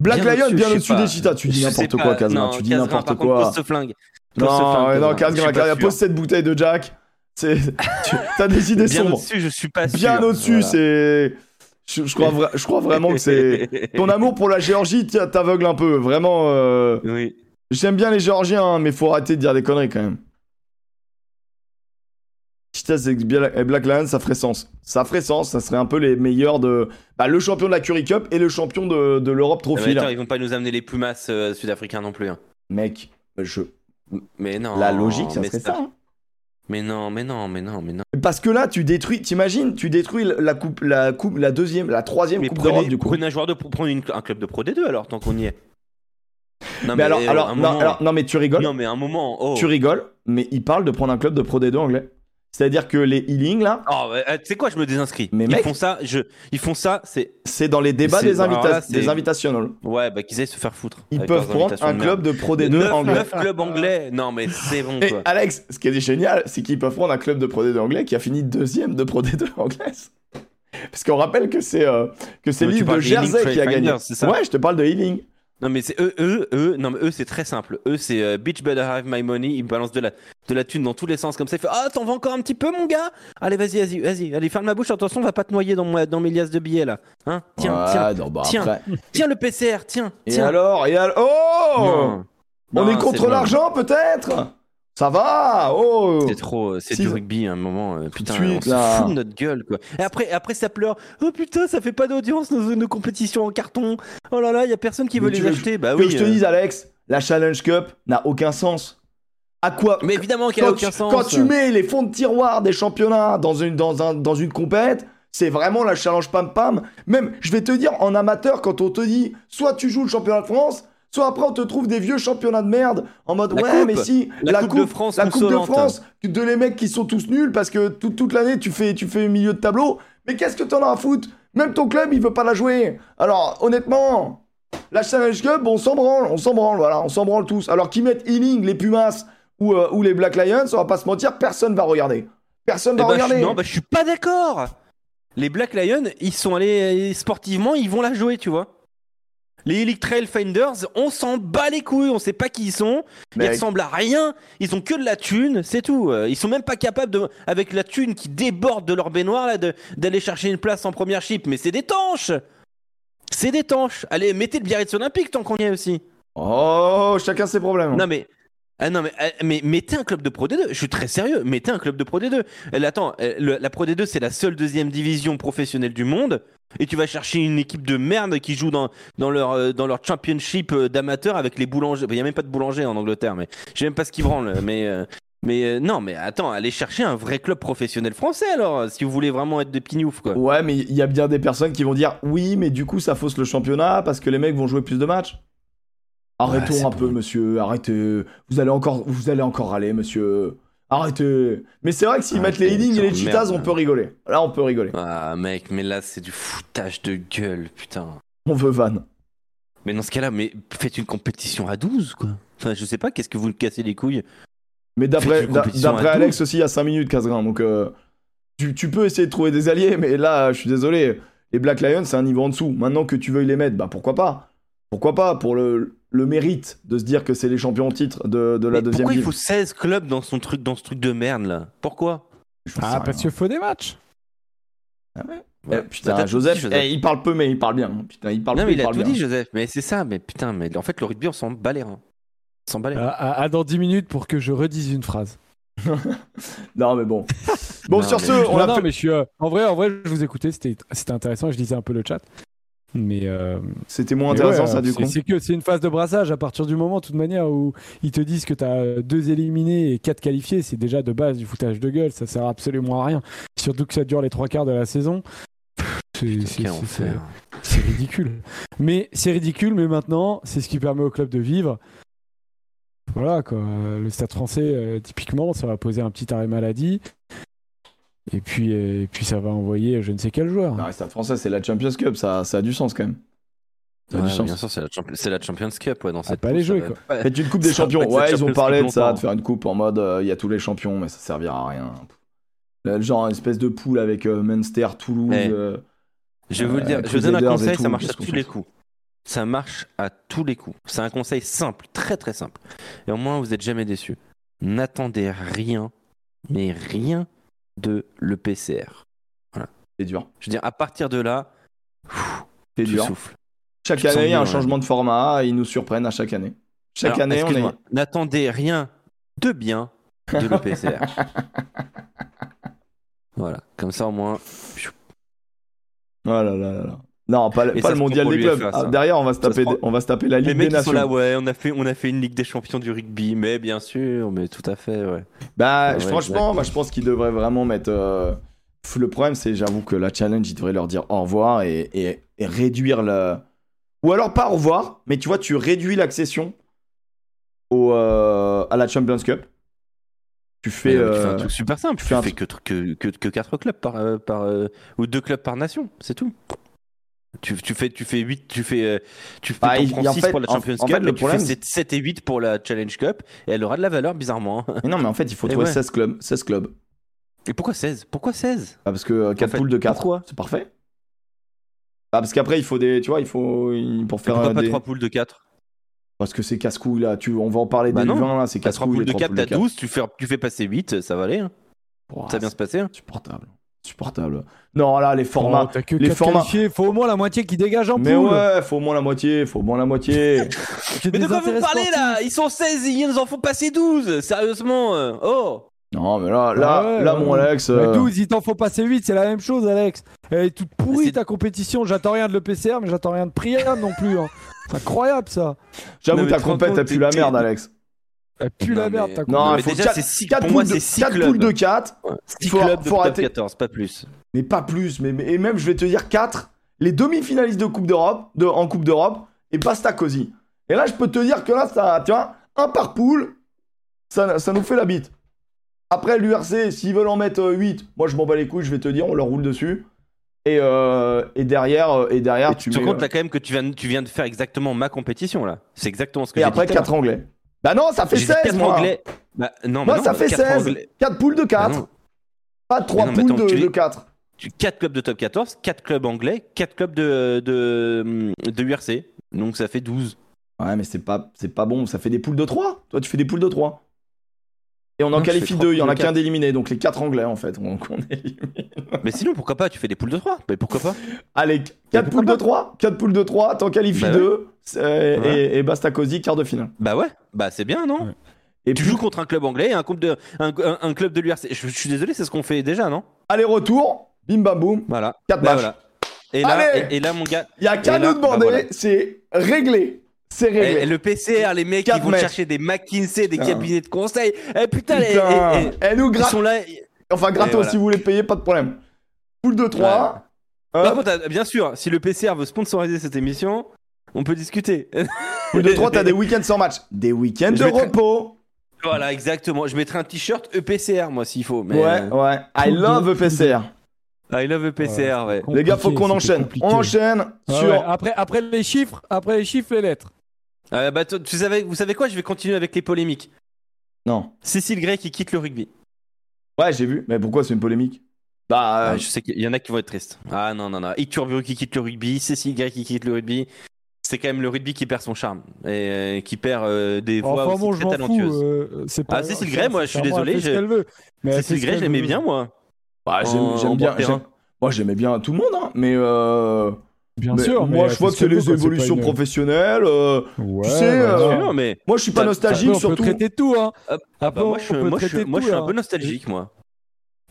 Black Bien Lion, bien au-dessus des cheetahs. Tu dis n'importe quoi. Kazma. Tu dis n'importe par contre, quoi. Pose ce flingue. Pose ce Non, flingue, ouais, non, Kazma. Pose cette bouteille de Jack. C'est, tu as des idées Bien sombres. au-dessus, je suis pas sûr. Bien au-dessus, Voilà. c'est. Je, je crois vra- je crois vraiment que c'est. Ton amour pour la Géorgie t'a- t'aveugle un peu. Vraiment. euh, Oui. J'aime bien les Géorgiens, hein, mais faut arrêter de dire des conneries quand même. Cheetahs et Bla- et Black Lions, ça ferait sens. Ça ferait sens, ça serait un peu les meilleurs de. Bah, le champion de la Curry Cup et le champion de, de l'Europe Trophy. là. attends, ils vont pas nous amener les Pumas euh, sud-africains non plus. hein. Mec, je... Mais non. la logique, ça serait ça. hein. Mais non, mais non, mais non, mais non. Parce que là, tu détruis, t'imagines, tu détruis la coupe, la coupe, la deuxième, la troisième Mais coupe d'Europe du coup. prenez un joueur de prenez une- un club de Pro D2 alors tant qu'on y est. Non mais alors, alors, non, moment- alors, non, mais tu rigoles, non mais un moment. Oh. tu rigoles, mais il parle de prendre un club de Pro D2 anglais. C'est-à-dire que les healing là, Oh, euh, tu sais quoi, je me désinscris. Mais ils mec- font ça, je, ils font ça, c'est c'est dans les débats des, invita- là, des invitationals. ouais, bah qu'ils aillent se faire foutre. Ils peuvent prendre un club de Pro D2 merde. anglais. Neuf clubs anglais. Non mais c'est bon Et quoi. Alex, ce qui est génial, c'est qu'ils peuvent prendre un club de Pro D2 anglais qui a fini deuxième de Pro D2 anglaise. Parce qu'on rappelle que c'est euh, que c'est l'île de Jersey qui a gagné. Ouais, je te parle de Healing. Non mais c'est eux, eux, eux, non mais eux c'est très simple. Eux c'est euh, Bitch Better Have My Money. Ils me balancent de la, de la thune dans tous les sens comme ça. Ils font ah t'en vends encore un petit peu mon gars? Allez vas-y vas-y vas-y. Allez ferme ma bouche. Attention on va pas te noyer dans, moi, dans mes liasses de billets là. Hein? Tiens Ouais, tiens non, bah, tiens. après. tiens le PCR tiens Et tiens. alors, et alors, oh Non. On Non, est contre l'argent peut-être? Ça va Oh C'est trop, c'est Si, du rugby à un moment. euh, putain, suite, on se là. fout de notre gueule quoi. Et après, après ça pleure. Oh putain, ça fait pas d'audience nos, nos compétitions en carton. Oh là là, y a personne qui veut les veux- acheter. Bah Que oui. je te euh, dise, Alex, la Challenge Cup n'a aucun sens. À quoi Mais évidemment qu'il y a aucun tu, sens. quand tu mets les fonds de tiroir des championnats dans une, dans un, dans une compète, c'est vraiment la challenge pam pam. Même, je vais te dire, en amateur, quand on te dit, soit tu joues le championnat de France, soit après on te trouve des vieux championnats de merde, en mode, La ouais, coupe. mais si, La Coupe de France la Coupe de. France, de les mecs qui sont tous nuls parce que tout- toute l'année tu fais, tu fais milieu de tableau. Mais qu'est-ce que t'en as à foutre? Même ton club, il veut pas la jouer. Alors, honnêtement, la Challenge Cup, on s'en branle, on s'en branle, voilà, on s'en branle tous. Alors qu'ils mettent Healing, les Pumas ou, euh, ou les Black Lions, on va pas se mentir, personne va regarder. Personne Eh va bah, je- regarder. non, bah je suis pas d'accord. Les Black Lions, ils sont allés euh, sportivement, ils vont la jouer, tu vois. Les Elite Trail Finders, on s'en bat les couilles, on sait pas qui ils sont, ils ressemblent à rien, ils ont que de la thune, c'est tout. Euh, Ils sont même pas capables de, avec la thune qui déborde de leur baignoire là, de- d'aller chercher une place en première chip, mais c'est des tanches. C'est des tanches. Allez, mettez le Biarritz Olympique tant qu'on y est aussi. Oh, chacun ses problèmes. Non mais ah non mais, euh, mais mettez un club de Pro D2, je suis très sérieux, mettez un club de Pro D2. Euh, Attends, la Pro D2 c'est la seule deuxième division professionnelle du monde et tu vas chercher une équipe de merde qui joue dans, dans leur euh, dans leur championship euh, d'amateurs avec les boulangers. Il y a même pas de boulanger en Angleterre mais je sais même pas ce qu'ils branlent mais euh, mais euh, non mais attends, allez chercher un vrai club professionnel français alors si vous voulez vraiment être des pignoufs quoi. Ouais, mais il y a bien des personnes qui vont dire oui, mais du coup ça fausse le championnat parce que les mecs vont jouer plus de matchs. Arrêtons un peu, monsieur. Arrêtez. Vous allez encore, vous allez encore râler, monsieur. Arrêtez. Mais c'est vrai que s'ils mettent les healings et les cheetahs, on peut rigoler. Là, on peut rigoler. Ah mec, mais là c'est du foutage de gueule, putain. On veut van. Mais dans ce cas-là, mais faites une compétition à 12, quoi. Enfin, je sais pas, qu'est-ce que vous le cassez les couilles Mais d'après Alex aussi, il y a 5 minutes, Casgrain. Donc, euh, tu, tu peux essayer de trouver des alliés, mais là, je suis désolé. Les Black Lions, c'est un niveau en dessous. Maintenant que tu veuilles les mettre, bah pourquoi pas? Pourquoi pas Pour le, le mérite de se dire que c'est les champions en titre de, de la Mais deuxième Pourquoi il ligue. faut 16 clubs dans, son truc, dans ce truc de merde, là? Pourquoi? Ah, parce qu'il faut des matchs. Eh, putain, tout Joseph, dit, Joseph. eh, il parle peu, mais il parle bien. Putain, il parle Non, peu, mais il il a parle tout bien. dit, Joseph. Mais c'est ça, mais putain, mais en fait, le rugby, on s'en bat les reins. On s'en bat les reins. À, à- à dans 10 minutes pour que je redise une phrase. Non, mais bon. Bon, Non, sur mais- ce, on non, a non, fait- mais je suis. euh, en vrai, en vrai, je vous écoutais, c'était c'était intéressant. Je lisais un peu le chat. Mais. euh, C'était moins intéressant, ouais, ça, du coup. C'est que c'est une phase de brassage à partir du moment, de toute manière, où ils te disent que tu as deux éliminés et quatre qualifiés. C'est déjà de base du foutage de gueule. Ça sert absolument à rien. Surtout que ça dure les trois quarts de la saison. C'est ridicule. Mais c'est ridicule, mais maintenant, c'est ce qui permet au club de vivre. Voilà, quoi. Le stade français, euh, typiquement, ça va poser un petit arrêt maladie. Et puis, euh, et puis ça va envoyer je ne sais quel joueur. Non, Stade français, c'est la Champions Cup, ça, ça a du sens quand même. Ça a du Ouais, sens. bien sûr, c'est la, Champions- c'est la Champions Cup ouais, dans cette pas les jouer, quoi. Faites une coupe des champions. Ouais, ils ont parlé de ça, de faire une coupe en mode euh, il y a tous les champions, mais ça servira à rien. Le genre une espèce de poule avec euh, Munster, Toulouse. Eh. euh, Je vais vous le dire, je vous donne un conseil, tout, ça marche à tous les coups. Ça marche à tous les coups. C'est un conseil simple, très très simple. Et au moins, vous n'êtes jamais déçus. N'attendez rien, mais rien de l'EPCR. C'est dur. Je veux dire, à partir de là, C'est dur. Chaque Tu année, il y a un changement de format, ils nous surprennent à chaque année. Chaque Alors, année, on est. N'attendez rien de bien de l'EPCR. voilà, comme ça au moins. Oh là là là là. Non, pas, le- pas mondial des clubs. Ah, derrière, on va se taper, prend- on va se taper la Les Ligue mecs des sont Nations. là, ouais, on a fait, on a fait une Ligue des Champions du rugby, mais bien sûr, mais tout à fait, ouais. Bah, Ouais, franchement, moi, je pense qu'ils devraient vraiment mettre. euh, Le problème, c'est, j'avoue, que la challenge, ils devraient leur dire au revoir et, et- et réduire le. Ou alors pas au revoir, mais tu vois, tu réduis l'accession au, euh, à la Champions Cup. Tu fais. Euh, tu fais euh, un truc super simple. tu Tu fais un que, que, que, que 4 clubs par, euh, par euh, ou 2 clubs par nation, c'est tout. Tu, tu fais tu fais 8 tu fais euh, tu fais Bah, ton en 6 fait- pour la en- Champions en fait, Cup le et tu problème, fais 7, 7 et 8 pour la Challenge Cup et elle aura de la valeur bizarrement. Mais non, mais en fait, il faut Et trouver ouais. 16 clubs. 16 clubs. Et pourquoi 16 Pourquoi 16 Ah, parce que 4 fait, poules de 4, pourquoi? c'est parfait. Ah, parce qu'après, il faut des. Tu vois, il faut. Pour faire Pourquoi euh, pas des. 3 poules de 4 Parce que c'est casse-couille là. Tu... On va en parler Bah non. 20 là. C'est T'as 3 casse-couille. poules les de trois 4, poules t'as quatre. 12, tu fais, tu fais passer 8, ça va aller. hein. Ouah, Ça va bien se passer. hein. Supportable. Non, là, les formats. Oh, T'as que les formats- qualifiés, faut au moins la moitié qui dégage en Mais poule. ouais, faut au moins la moitié. Faut au moins la moitié. Mais de quoi vous parlez là. Ils sont 16 et ils nous en font passer 12 Sérieusement euh. Oh non, mais là, là, Ah ouais, là ouais. mon Alex. Euh, 12, il t'en faut passer 8, c'est la même chose, Alex. Elle est toute pourrie ta compétition. J'attends rien de l'EPCR, mais j'attends rien de Priam non plus. hein. C'est incroyable ça. J'avoue, mais ta compète, elle pue la merde, Alex. Elle pue Non, la merde mais- ta Non, mais déjà, c'est six- 4 pour moi, poules, de... c'est six quatre clubs. poules de 4. 6 Faut- clubs de faut top arrêter. 14, pas plus. Mais pas plus. Mais, mais- et même, je vais te dire 4. Les demi-finalistes de Coupe d'Europe, de, en Coupe d'Europe, et Pasta Cosi. Et là, je peux te dire que là, ça, tu vois, un par poule, ça, ça nous fait la bite. Après, l'URC, s'ils veulent en mettre 8, moi, je m'en bats les couilles, je vais te dire, on leur roule dessus. Et, euh, et derrière, euh, et derrière Et tu te mets, compte euh, là quand même que tu viens, tu viens de faire exactement ma compétition là. C'est exactement ce que Et j'ai après, dit. tout à 4 anglais. Bah non, ça fait J'ai dit 16, quatre moi. Bah, non, Moi, mais ça non, fait quatre 16. anglais. 4 poules de Bah 4. non. Pas 3 Mais non, mais poules attends, de, tu- de 4. Tu 4 clubs de top 14, 4 clubs anglais, 4 clubs de, de, de URC. Donc ça fait 12. Ouais, mais c'est pas, c'est pas bon. Ça fait des poules de 3. Toi, tu fais des poules de 3. Et on en Non, qualifie 2. Il y en a qu'un quatre. d'éliminer. Donc les 4 anglais, en fait, on, qu'on élimine. Mais sinon, pourquoi pas Tu fais des poules de 3 Mais pourquoi pas Allez, 4 pourquoi poules de pas 3. 4 poules de 3. T'en qualifies Bah ouais. 2. c'est- Ouais. Et, et basta cosy, quart de finale. Bah ouais, bah c'est bien, non Ouais. Et Tu puis, joues contre un club anglais et un, club de, un, un- un club de l'URC. Je, je suis désolé, c'est ce qu'on fait déjà, non aller-retour. Bim bam boum. Voilà. 4 Bah matchs. voilà. Et là, Allez et, et là, mon gars, Il y a nous demander. bah voilà. C'est réglé. C'est et- réglé. et le PCR, les mecs, Quatre ils vont mètres. chercher des McKinsey, des Putain. cabinets de conseil. Eh putain, les- Putain. et- et- Elle nous ils sont là. Enfin, gratos Et voilà. si vous voulez payer, pas de problème. Poule de 3. Par contre, euh, bien sûr, si le PCR veut sponsoriser cette émission, on peut discuter. Poule de 3, t'as des week-ends sans match. Des week-ends Je de mettrai- repos. voilà, exactement. Je mettrai un t-shirt EPCR, moi, s'il faut. Mais, Ouais, euh, ouais. I love EPCR. I love EPCR, ouais. Les gars, faut qu'on enchaîne. On enchaîne Ouais, sur. ouais. Après, après les chiffres, après les chiffres, les lettres. Euh, bah, tu, tu savais, vous savez quoi Je vais continuer avec les polémiques. Non. Cécile Gray qui quitte le rugby. Ouais, j'ai vu. Mais pourquoi c'est une polémique? Bah, Ah, euh, je sais qu'il y en a qui vont être tristes. Ah non, non, non. Iturburu qui quitte le rugby, Cécile Gray qui quitte le rugby. C'est quand même le rugby qui perd son charme et euh, qui perd euh, des voix Enfin aussi bon, je très m'en fous. talentueuses. euh, pas Ah, Cécile Gray, moi, je suis désolé, je- Cécile Gray, qu'elle je l'aimais veut. bien, moi. bah, j'aime en- j'aime en bien. j'aime- Moi, j'aimais bien tout le monde, hein. Mais, euh, Bien mais sûr. mais moi, je vois que c'est les évolutions une- professionnelles. euh, Ouais, Tu sais, bah, euh. Non, mais Moi, je suis pas nostalgique, Après, on surtout. peut traiter tout, hein. Hop. Après, bah, moi, je, peut moi, je, tout, suis un là. peu nostalgique, moi.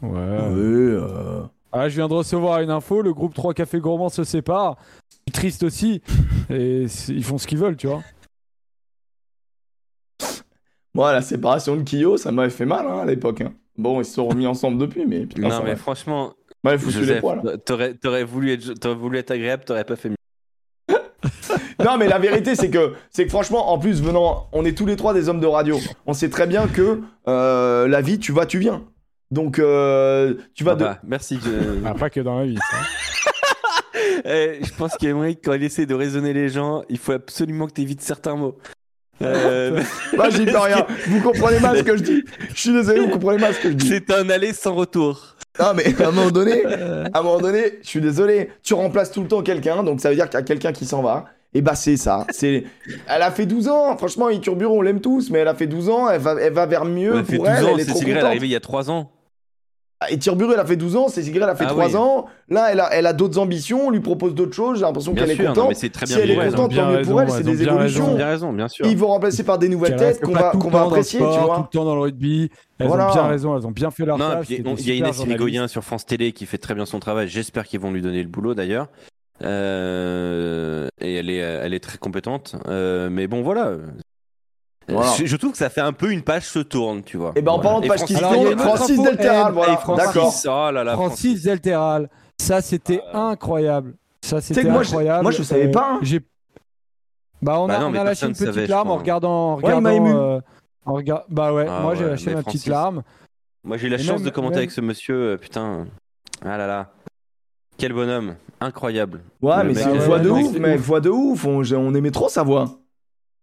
Ouais. Oui, euh, Ah, je viens de recevoir une info, le groupe 3 Cafés Gourmands se sépare. Je suis triste aussi. Et ils font ce qu'ils veulent, tu vois. Moi, la séparation de Kyo, ça m'avait fait mal hein, à l'époque. hein. Bon, ils se sont remis ensemble depuis, mais putain, non, mais m'a- franchement, m'avait foutu les Joseph, poils. hein. t'aurais, t'aurais voulu être, t'aurais voulu être agréable, t'aurais pas fait mieux. Non, mais la vérité, c'est que, c'est que franchement, en plus, venant, on est tous les trois des hommes de radio. On sait très bien que euh, la vie, tu vas, tu viens. Donc, euh, tu vas Ah de. bah, merci. je- Ah, pas que dans la vie. ça. Eh, je pense qu'Emeric, quand il essaie de raisonner les gens, il faut absolument que tu évites certains mots. Euh, Moi, j'y peux rien. Vous comprenez mal ce que je dis. Je suis désolé, vous comprenez mal ce que je dis. c'est un aller sans retour. Non, mais à un moment donné, à un moment donné, je suis désolé. Tu remplaces tout le temps quelqu'un, donc ça veut dire qu'il y a quelqu'un qui s'en va. Et bah, c'est ça. C'est, elle a fait 12 ans. Franchement, Iturburu, on l'aime tous, mais elle a fait 12 ans. Elle va, elle va vers mieux Elle fait pour 12 elle. ans, elle est c'est trop elle est arrivée il y a 3 ans. Et Iturburu, elle a fait 12 ans. Cécile elle a fait Ah 3 oui. ans. Là, elle a, elle a d'autres ambitions. On lui propose d'autres choses. J'ai l'impression qu'elle est sûr, non, contente. mais c'est très si bien elle est contente, tant bien mieux pour elle. C'est des bien évolutions. raison. Bien raison, bien sûr. Ils vont remplacer par des nouvelles têtes qu'on va, qu'on va apprécier, tu sport, vois. Tout le temps dans le rugby. Elles Voilà. ont bien raison, elles ont bien fait leur Non, des il y a Inès. Rigoyen sur France Télé qui fait très bien son travail. J'espère qu'ils vont lui donner le boulot d'ailleurs. Euh, et elle est, elle est très compétente. Euh, mais bon, voilà. Voilà. Je, je trouve que ça fait un peu une page se tourne, tu vois. Et ben en parlant de page qui se Francis- Alors, il y a tourne, Francis Delteral, voilà. Francis, D'accord. Oh là là, Francis Zelteral, ça c'était incroyable. Ça c'était que moi, je- incroyable. moi, je savais pas, hein. J'ai. Bah on Bah a, non, on mais a lâché une petite savait, larme en regardant. En Ouais, regardant euh, en Bah ouais, Ah moi j'ai lâché ma Francis- petite larme. Moi j'ai eu la Et chance même- de commenter même- avec ce monsieur, euh, putain. Ah là là. Quel bonhomme, incroyable. Ouais, Le mais c'est une euh, voix de ouf, mais voix de ouf. On aimait trop sa voix.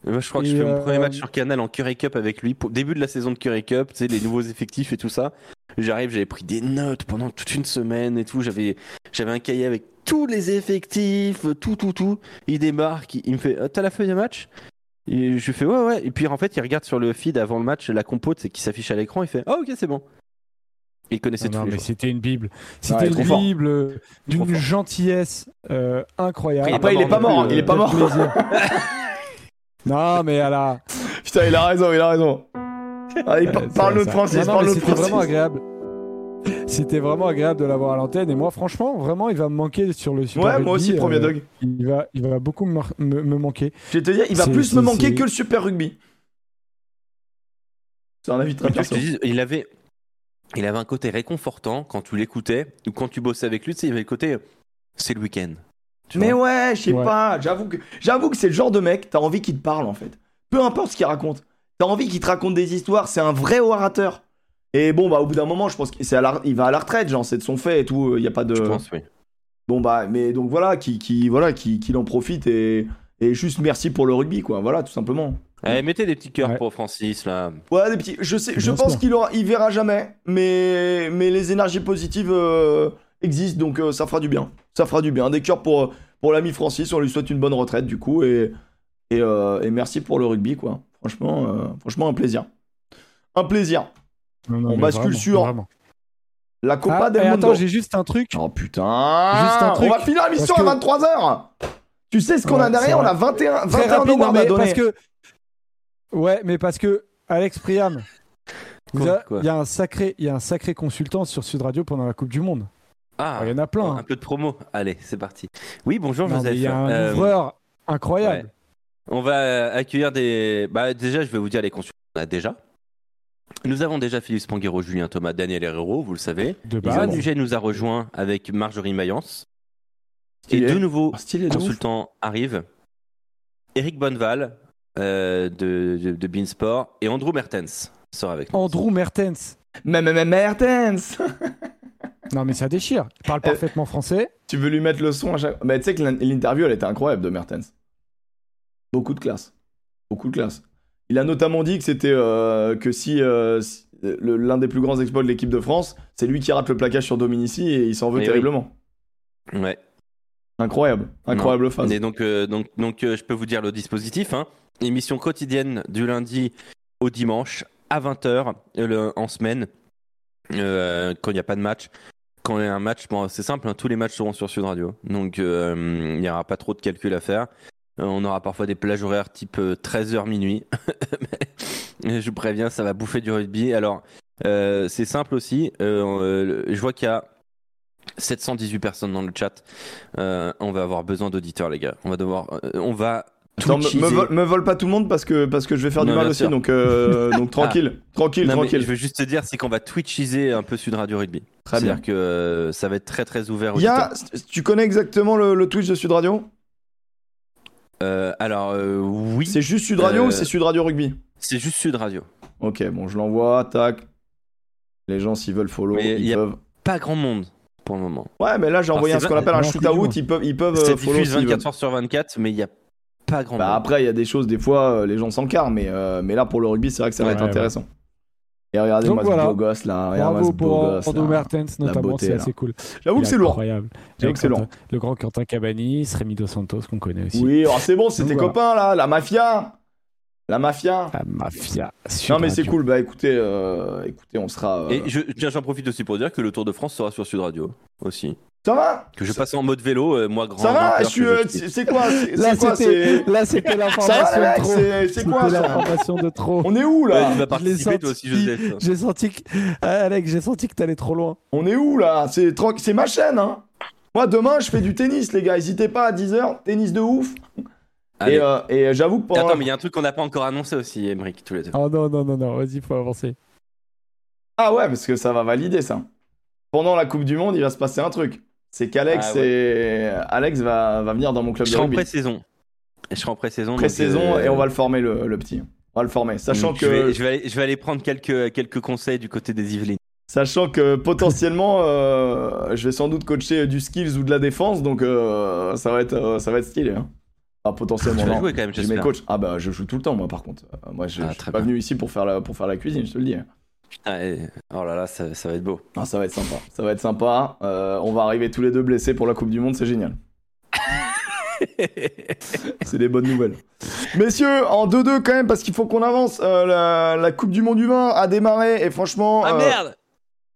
Moi, je crois que je fais mon euh, premier match sur Canal en Curry Cup avec lui. Pour début de la saison de Curry Cup, tu sais, les nouveaux effectifs et tout ça. J'arrive, j'avais pris des notes pendant toute une semaine et tout. J'avais, j'avais un cahier avec tous les effectifs, tout, tout, tout. Il débarque, il, il me fait Ah, T'as la feuille de match? Et je lui fais Ouais, ouais. Et puis en fait, il regarde sur le feed avant le match la compo c'est qui s'affiche à l'écran. Il fait Ah, ok, c'est bon. Il connaissait Non, tous les mais c'était une bible. Ouais, C'était une bible euh, d'une gentillesse euh, incroyable. Après, il est pas mort, il est pas mort. non, mais elle a. Putain, il a raison, il a raison. Allez, Euh, par- ça- parle-nous de Francis, Non, non, mais parle-nous de C'était Francis. vraiment agréable. C'était vraiment agréable de l'avoir à l'antenne. Et moi, franchement, vraiment, il va me manquer sur le Super Ouais, Rugby, moi aussi, premier euh, dog. Il va, il va beaucoup me, me- me manquer. Je vais te dire, il va c'est- plus me manquer c'est- que le Super Rugby. C'est un avis très perso. dis, il avait, il avait un côté réconfortant quand tu l'écoutais ou quand tu bossais avec lui. Tu sais, il avait le côté, c'est le week-end. Mais vois. ouais, je sais Ouais. pas. J'avoue que, j'avoue que c'est le genre de mec, t'as envie qu'il te parle en fait. Peu importe ce qu'il raconte. T'as envie qu'il te raconte des histoires. C'est un vrai orateur. Et bon, bah, au bout d'un moment, je pense qu'il à la- il va à la retraite, genre, c'est de son fait et tout. Il y a pas de. Je pense, oui. Bon, bah, mais donc voilà, qui, qui, voilà, qui, qu'il en profite et, et juste merci pour le rugby, quoi. Voilà, tout simplement. Allez, mettez des petits cœurs Ouais. pour Francis là. Ouais, des petits. Je sais, je pense qu'il aura, il verra jamais, mais, mais les énergies positives euh, existent, donc euh, ça fera du bien. Ça fera du bien. Des cœurs pour, pour l'ami Francis, on lui souhaite une bonne retraite du coup, et, et, euh, et merci pour le rugby, quoi. Franchement, euh, franchement, un plaisir. Un plaisir. Non, non, On bascule vraiment, sur- vraiment. La Copa Ah, del Mundo. attends, j'ai juste un truc. Oh putain Juste un truc, On va finir la mission parce à 23h Tu sais ce qu'on Ouais, a derrière On a vrai. 21, Très 21 rapide, non, mais à donner. Parce que. Ouais, mais parce que Alex Priam, il y a un sacré, il y a un sacré consultant sur Sud Radio pendant la Coupe du Monde. Ah, Alors, Il y en a plein. un hein. peu de promo. Allez, c'est parti. Oui, bonjour Non, Joseph. Il y a un Euh, ouvreur incroyable. ouais. On va euh, accueillir des. Bah, déjà, je vais vous dire les consultants. On a déjà. Nous avons déjà Philippe Spanghero, Julien Thomas, Daniel Herrero, vous le savez. De Ivan base. Duget nous a rejoint avec Marjorie Maillance. Et deux nouveaux stylé ouf. consultants arrivent. Eric Bonneval euh, de, de, de Beansport et Andrew Mertens sera avec nous. Andrew Mertens. Mertens Non, mais ça déchire. Il parle Euh, parfaitement français. Tu veux lui mettre le son à chaque. Mais tu sais que l'in- l'interview, elle était incroyable de Mertens. Beaucoup de classe. Beaucoup de classe. Il a notamment dit que c'était. euh, que si. euh, si- L'un des plus grands exploits de l'équipe de France, c'est lui qui rate le plaquage sur Dominici et il s'en veut Eh oui. terriblement. Ouais. Incroyable. Incroyable Non. phase. Et donc, euh, donc, donc euh, je peux vous dire le dispositif. Hein. Émission quotidienne du lundi au dimanche à 20h en semaine euh, quand il n'y a pas de match. Quand il y a un match, bon, c'est simple, hein, tous les matchs seront sur Sud Radio. Donc euh, il n'y aura pas trop de calcul à faire. Euh, on aura parfois des plages horaires type 13h minuit. Mais je vous préviens, ça va bouffer du rugby. Alors, euh, c'est simple aussi. Euh, euh, je vois qu'il y a 718 personnes dans le chat. Euh, on va avoir besoin d'auditeurs, les gars. On va devoir. euh, on va. Attends, me, vole, me vole pas tout le monde parce que, parce que je vais faire du mal aussi, sûr. donc, euh, donc tranquille, tranquille, Non, tranquille. je veux juste te dire, c'est qu'on va twitchiser un peu Sud Radio Rugby. Très bien. C'est-à-dire que euh, ça va être très très ouvert. Il y a, tu connais exactement le, le Twitch de Sud Radio? Euh, alors euh, oui, C'est juste Sud Radio Euh, ou c'est Sud Radio Rugby? c'est juste Sud Radio. Ok, bon, je l'envoie, tac. Les gens, s'ils veulent follow, Mais ils y a- peuvent. Pas grand monde pour le moment. Ouais, mais là, j'ai envoyé c'est ce qu'on appelle un shootout. Ils peuvent, ils peuvent diffuse s'ils 24 veulent. heures sur 24, mais il n'y a pas grand Bah, après, il y a des choses, des fois, euh, les gens s'encarent, mais, euh, mais là, pour le rugby, c'est vrai que ça va Ouais, être ouais. intéressant. Et regardez-moi Donc ce voilà. beau gosse là. Regardez-moi Bravo ce beau pour gosse. Là. Mertens notamment, c'est assez cool. J'avoue que est c'est lourd. Incroyable. J'avoue que c'est lourd. Quentin- Le grand Quentin Cabanis, Rémi Dos Santos qu'on connaît aussi. Oui, alors c'est bon, c'est tes voilà. copains là, la mafia. La mafia. La mafia. Non, mais c'est cool. Bah écoutez, euh, écoutez, on sera. euh, Et je, tiens, j'en profite aussi pour dire que le Tour de France sera sur Sud Radio aussi. Ça va Que je passe en mode vélo, euh, moi grand. Ça va euh. C'est c'est quoi Là, c'était c'est- là, c'était Ça va, l'information de trop. C'est quoi l'information de trop. On est où Ouais, là tu vas participer toi aussi. Joseph. J'ai senti que. Ah, Alex, j'ai senti que t'allais trop loin. On est où là C'est ma chaîne, hein Moi demain, je fais du tennis, les gars. N'hésitez pas à 10h, tennis de ouf. Allez. Et, euh, et j'avoue que pendant. Attends, mais il y a un truc qu'on n'a pas encore annoncé aussi, Emmerich, tous les deux. Oh non, non, non, non, vas-y, faut avancer. Ah ouais, parce que ça va valider ça. Pendant la Coupe du Monde, il va se passer un truc. C'est qu'Alex Ah et... Alex va, va venir dans mon club Je de serai en rugby. pré-saison. Je serai en pré-saison. Pré-saison euh, et on va le former le, le petit. On va le former, sachant donc que Je vais, je, vais aller, je vais aller prendre quelques, quelques conseils du côté des Yvelines. sachant que potentiellement euh, je vais sans doute coacher du skills ou de la défense, donc euh, ça va être ça va être stylé. Hein. Ah, potentiellement Tu vas non. jouer quand même, J'ai mes coachs. Ah bah je joue tout le temps moi par contre. Moi je, Ah, je suis pas bien. venu ici pour faire la pour faire la cuisine, je te le dis. Et- oh là là, ça, ça va être beau. Ah, ça va être sympa. Ça va être sympa. Euh, on va arriver tous les deux blessés pour la Coupe du Monde, c'est génial. C'est des bonnes nouvelles. Messieurs, en 2-2 quand même, parce qu'il faut qu'on avance. Euh, la, la Coupe du Monde du vin a démarré et franchement. Ah euh, merde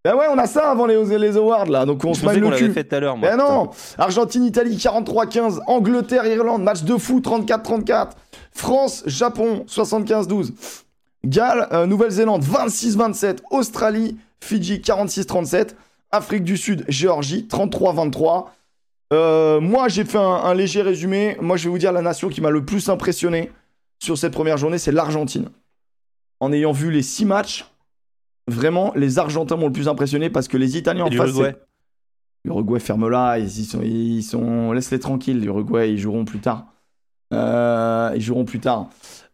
Ben ouais, on a ça avant les, les awards là, donc on Je se qu'on le l'avait cul. fait tout à l'heure, moi. Ben non Argentine-Italie 43-15, Angleterre-Irlande, match de fou 34-34, France-Japon 75-12, Galles, euh, Nouvelle-Zélande 26-27, Australie, Fidji 46-37, Afrique du Sud, Géorgie 33-23. Euh, moi j'ai fait un, un léger résumé, moi je vais vous dire la nation qui m'a le plus impressionné sur cette première journée, c'est l'Argentine. En ayant vu les six matchs, vraiment les Argentins m'ont le plus impressionné parce que les Italiens en face... l'Uruguay. ferme là, ils, ils sont, ils sont, laisse-les tranquilles. L'Uruguay, ils joueront plus tard. Euh, ils joueront plus tard.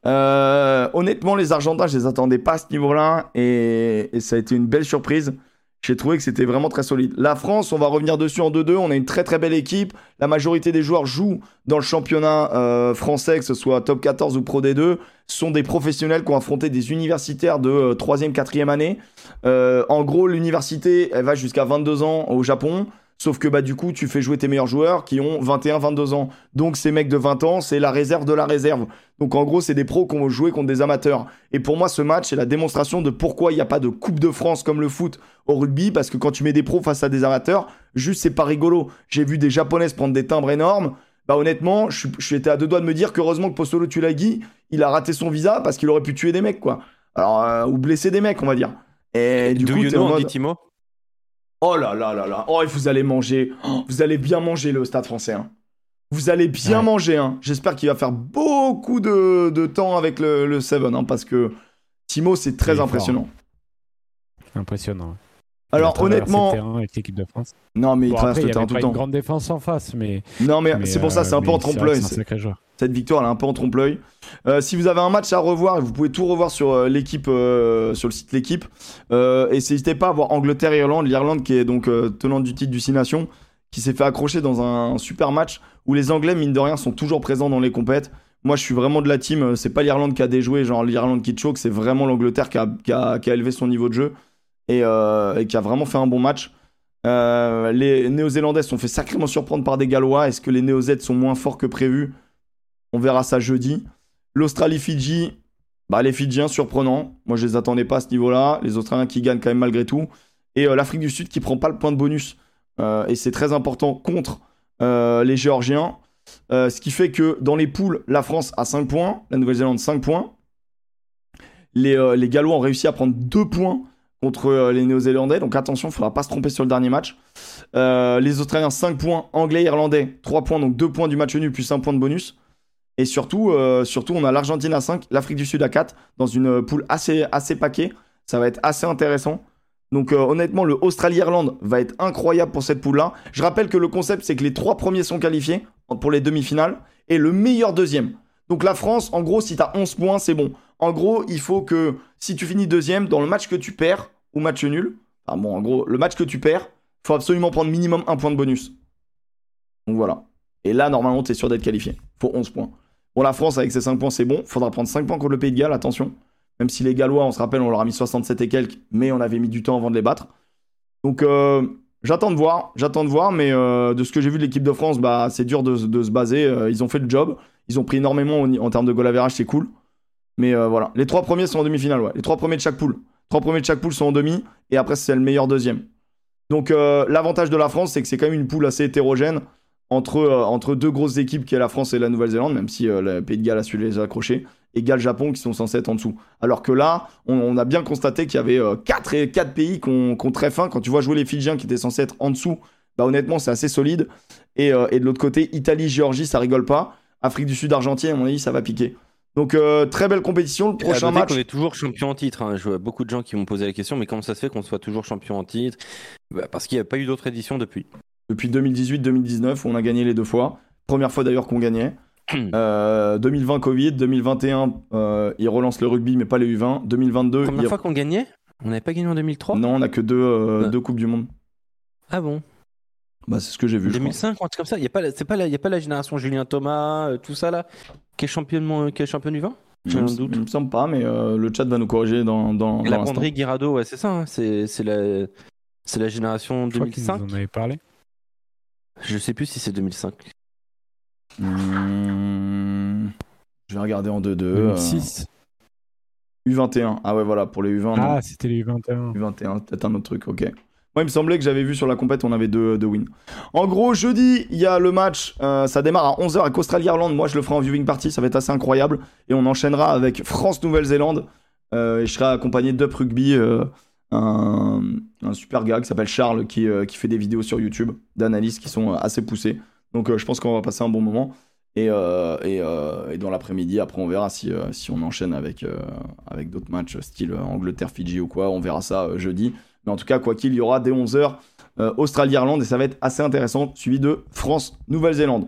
Euh, honnêtement, les Argentins, je les attendais pas à ce niveau-là et, ça a été une belle surprise. J'ai trouvé que c'était vraiment très solide. La France, on va revenir dessus en 2-2. On a une très très belle équipe. La majorité des joueurs jouent dans le championnat euh, français, que ce soit top 14 ou pro D2. Ce sont des professionnels qui ont affronté des universitaires de euh, 3e, 4e année. Euh, en gros, l'université, elle va jusqu'à 22 ans au Japon. Sauf que bah du coup, tu fais jouer tes meilleurs joueurs qui ont 21, 22 ans. Donc ces mecs de 20 ans, c'est la réserve de la réserve. Donc en gros, c'est des pros qui vont jouer contre des amateurs. Et pour moi, ce match est la démonstration de pourquoi il n'y a pas de Coupe de France comme le foot au rugby. Parce que quand tu mets des pros face à des amateurs, juste c'est pas rigolo. J'ai vu des japonaises prendre des timbres énormes. Bah honnêtement, je suis- je à deux doigts de me dire qu'heureusement que Postolo Tulagi, il a raté son visa parce qu'il aurait pu tuer des mecs, quoi. Alors, euh, ou blesser des mecs, on va dire. Et du Do coup, you t'es know, en on mode... Timo? Oh là là là là. Oh, et vous allez manger. Oh, vous allez bien manger le stade français. hein. Vous allez bien Ouais. manger. hein. J'espère qu'il va faire beaucoup de, de temps avec le, le Seven. hein, parce que Timo, c'est Il très est fort. impressionnant. Impressionnant. Alors, honnêtement. terrain avec l'équipe de France. Non, mais il traverse après, le terrain tout le une temps. grande défense en face, mais. Non, mais, mais, c'est pour ça, euh, c'est un peu en trompe-l'œil. C'est un sacré joueur. Cette victoire, elle est un peu en trompe-l'œil. Euh, si vous avez un match à revoir, vous pouvez tout revoir sur euh, l'équipe, euh, sur le site l'équipe. Et n'hésitez pas à voir Angleterre-Irlande, l'Irlande qui est donc tenante du titre du Six Nations, qui s'est fait accrocher dans un super match où les Anglais mine de rien sont toujours présents dans les compètes. Moi, je suis vraiment de la team. C'est pas l'Irlande qui a déjoué, genre l'Irlande qui choke, c'est vraiment l'Angleterre qui a, élevé son niveau de jeu et, qui a vraiment fait un bon match. Les Néo-Zélandais sont fait sacrément surprendre par des Gallois. Est-ce que les Néo-Z sont moins forts que prévu? On verra ça jeudi. L'Australie-Fidji, bah, les Fidjiens surprenants. Moi, je les attendais pas à ce niveau-là. Les Australiens qui gagnent quand même malgré tout. Et euh, l'Afrique du Sud qui prend pas le point de bonus. Euh, et c'est très important contre euh, les Géorgiens. Ce qui fait que dans les poules, la France a 5 points, la Nouvelle-Zélande 5 points. Les, Gallois ont réussi à prendre 2 points contre les Néo-Zélandais. Donc attention, il ne faudra pas se tromper sur le dernier match. Les Australiens 5 points, Anglais, Irlandais 3 points, donc 2 points du match nul plus 1 point de bonus. Et surtout, euh, surtout on a l'Argentine à 5, l'Afrique du Sud à 4, dans une poule assez, assez. Ça va être assez intéressant. Donc euh, honnêtement, le Australie-Irlande va être incroyable pour cette poule-là. Je rappelle que le concept, c'est que les trois premiers sont qualifiés pour les demi-finales et le meilleur deuxième. Donc la France, en gros, si tu as 11 points, c'est bon. En gros, il faut que si tu finis deuxième, dans le match que tu perds, ou match nul, enfin bon, en gros, le match que tu perds, faut absolument prendre minimum un point de bonus. Donc voilà. Et là, normalement, tu es sûr d'être qualifié. Faut 11 points. Bon, la France, avec ses 5 points, c'est bon. Faudra prendre 5 points contre le Pays de Galles, attention. Même si les Gallois, on se rappelle, on leur a mis 67 et quelques, mais on avait mis du temps avant de les battre. Donc, euh, j'attends de voir. J'attends de voir, mais euh, de ce que j'ai vu de l'équipe de France, bah, c'est dur de, se baser. Euh, ils ont fait le job. Ils ont pris énormément en, termes de goal average, c'est cool. Mais voilà. Les trois premiers sont en demi-finale. Les trois premiers de chaque poule. Trois premiers de chaque poule sont en demi, et après, c'est le meilleur deuxième. Donc, l'avantage de la France, c'est que c'est quand même une poule assez hétérogène entre, euh, entre deux grosses équipes qui est la France et la Nouvelle-Zélande, même si euh, le Pays de Galles a su les accrocher, et Galles-Japon qui sont censés être en dessous. Alors que là, on, on a bien constaté qu'il y avait 4 et quatre pays qui ont, très faim. Quand tu vois jouer les Fidjiens qui étaient censés être en dessous, bah honnêtement, c'est assez solide. Et, euh, et de l'autre côté, Italie, Géorgie, ça rigole pas. Afrique du Sud, Argentine, à mon avis, ça va piquer. Donc, euh, très belle compétition. Le Et prochain match. qu'on est toujours champion en titre. hein. Je vois beaucoup de gens qui m'ont posé la question, mais comment ça se fait qu'on soit toujours champion en titre? Bah, Parce qu'il n'y a pas eu d'autre édition depuis. Depuis 2018-2019 où on a gagné les deux fois. Première fois d'ailleurs qu'on gagnait. Euh, 2020 Covid, 2021 euh, ils relancent le rugby mais pas les U20. 2022 Première ils- fois qu'on gagnait? On n'avait pas gagné en 2003 non on a que deux, euh, deux coupes du monde. Ah bon? Bah c'est ce que j'ai vu. je crois. 2005 ou un truc comme ça Il n'y a, pas pas la- il y a pas la génération Julien Thomas, euh, tout ça là? Qui est champion, qui est champion du vin un me- doute. Il me semble pas mais euh, le chat va nous corriger dans dans, La. Banderie Guirado, ouais, c'est ça. hein. C'est c'est la, c'est la génération Je crois qu'ils 2005. nous en avaient parlé. Je sais plus si c'est 2005. Mmh, Je vais regarder en 2-2. euh, 2006. U21. Ah ouais voilà pour les U20. non. Ah, c'était les 21. U21, peut-être un autre truc, ok. Moi, il me semblait que j'avais vu sur la compète, on avait deux, deux wins. En gros, jeudi, il y a le match, euh, ça démarre à 11h avec Australie-Irlande. Moi, je le ferai en viewing party, ça va être assez incroyable. Et on enchaînera avec France-Nouvelle-Zélande. Euh, et je serai accompagné d'Up Rugby, euh, un, super gars qui s'appelle Charles, qui, euh, qui fait des vidéos sur YouTube d'analyse qui sont euh, assez poussées. Donc, euh, je pense qu'on va passer un bon moment. Et, et, dans l'après-midi, après, on verra si, si on enchaîne avec, avec d'autres matchs, style Angleterre-Fidji ou quoi. On verra ça jeudi. Mais en tout cas, quoi qu'il, il y aura dès 11h Australie-Irlande et ça va être assez intéressant, suivi de France-Nouvelle-Zélande.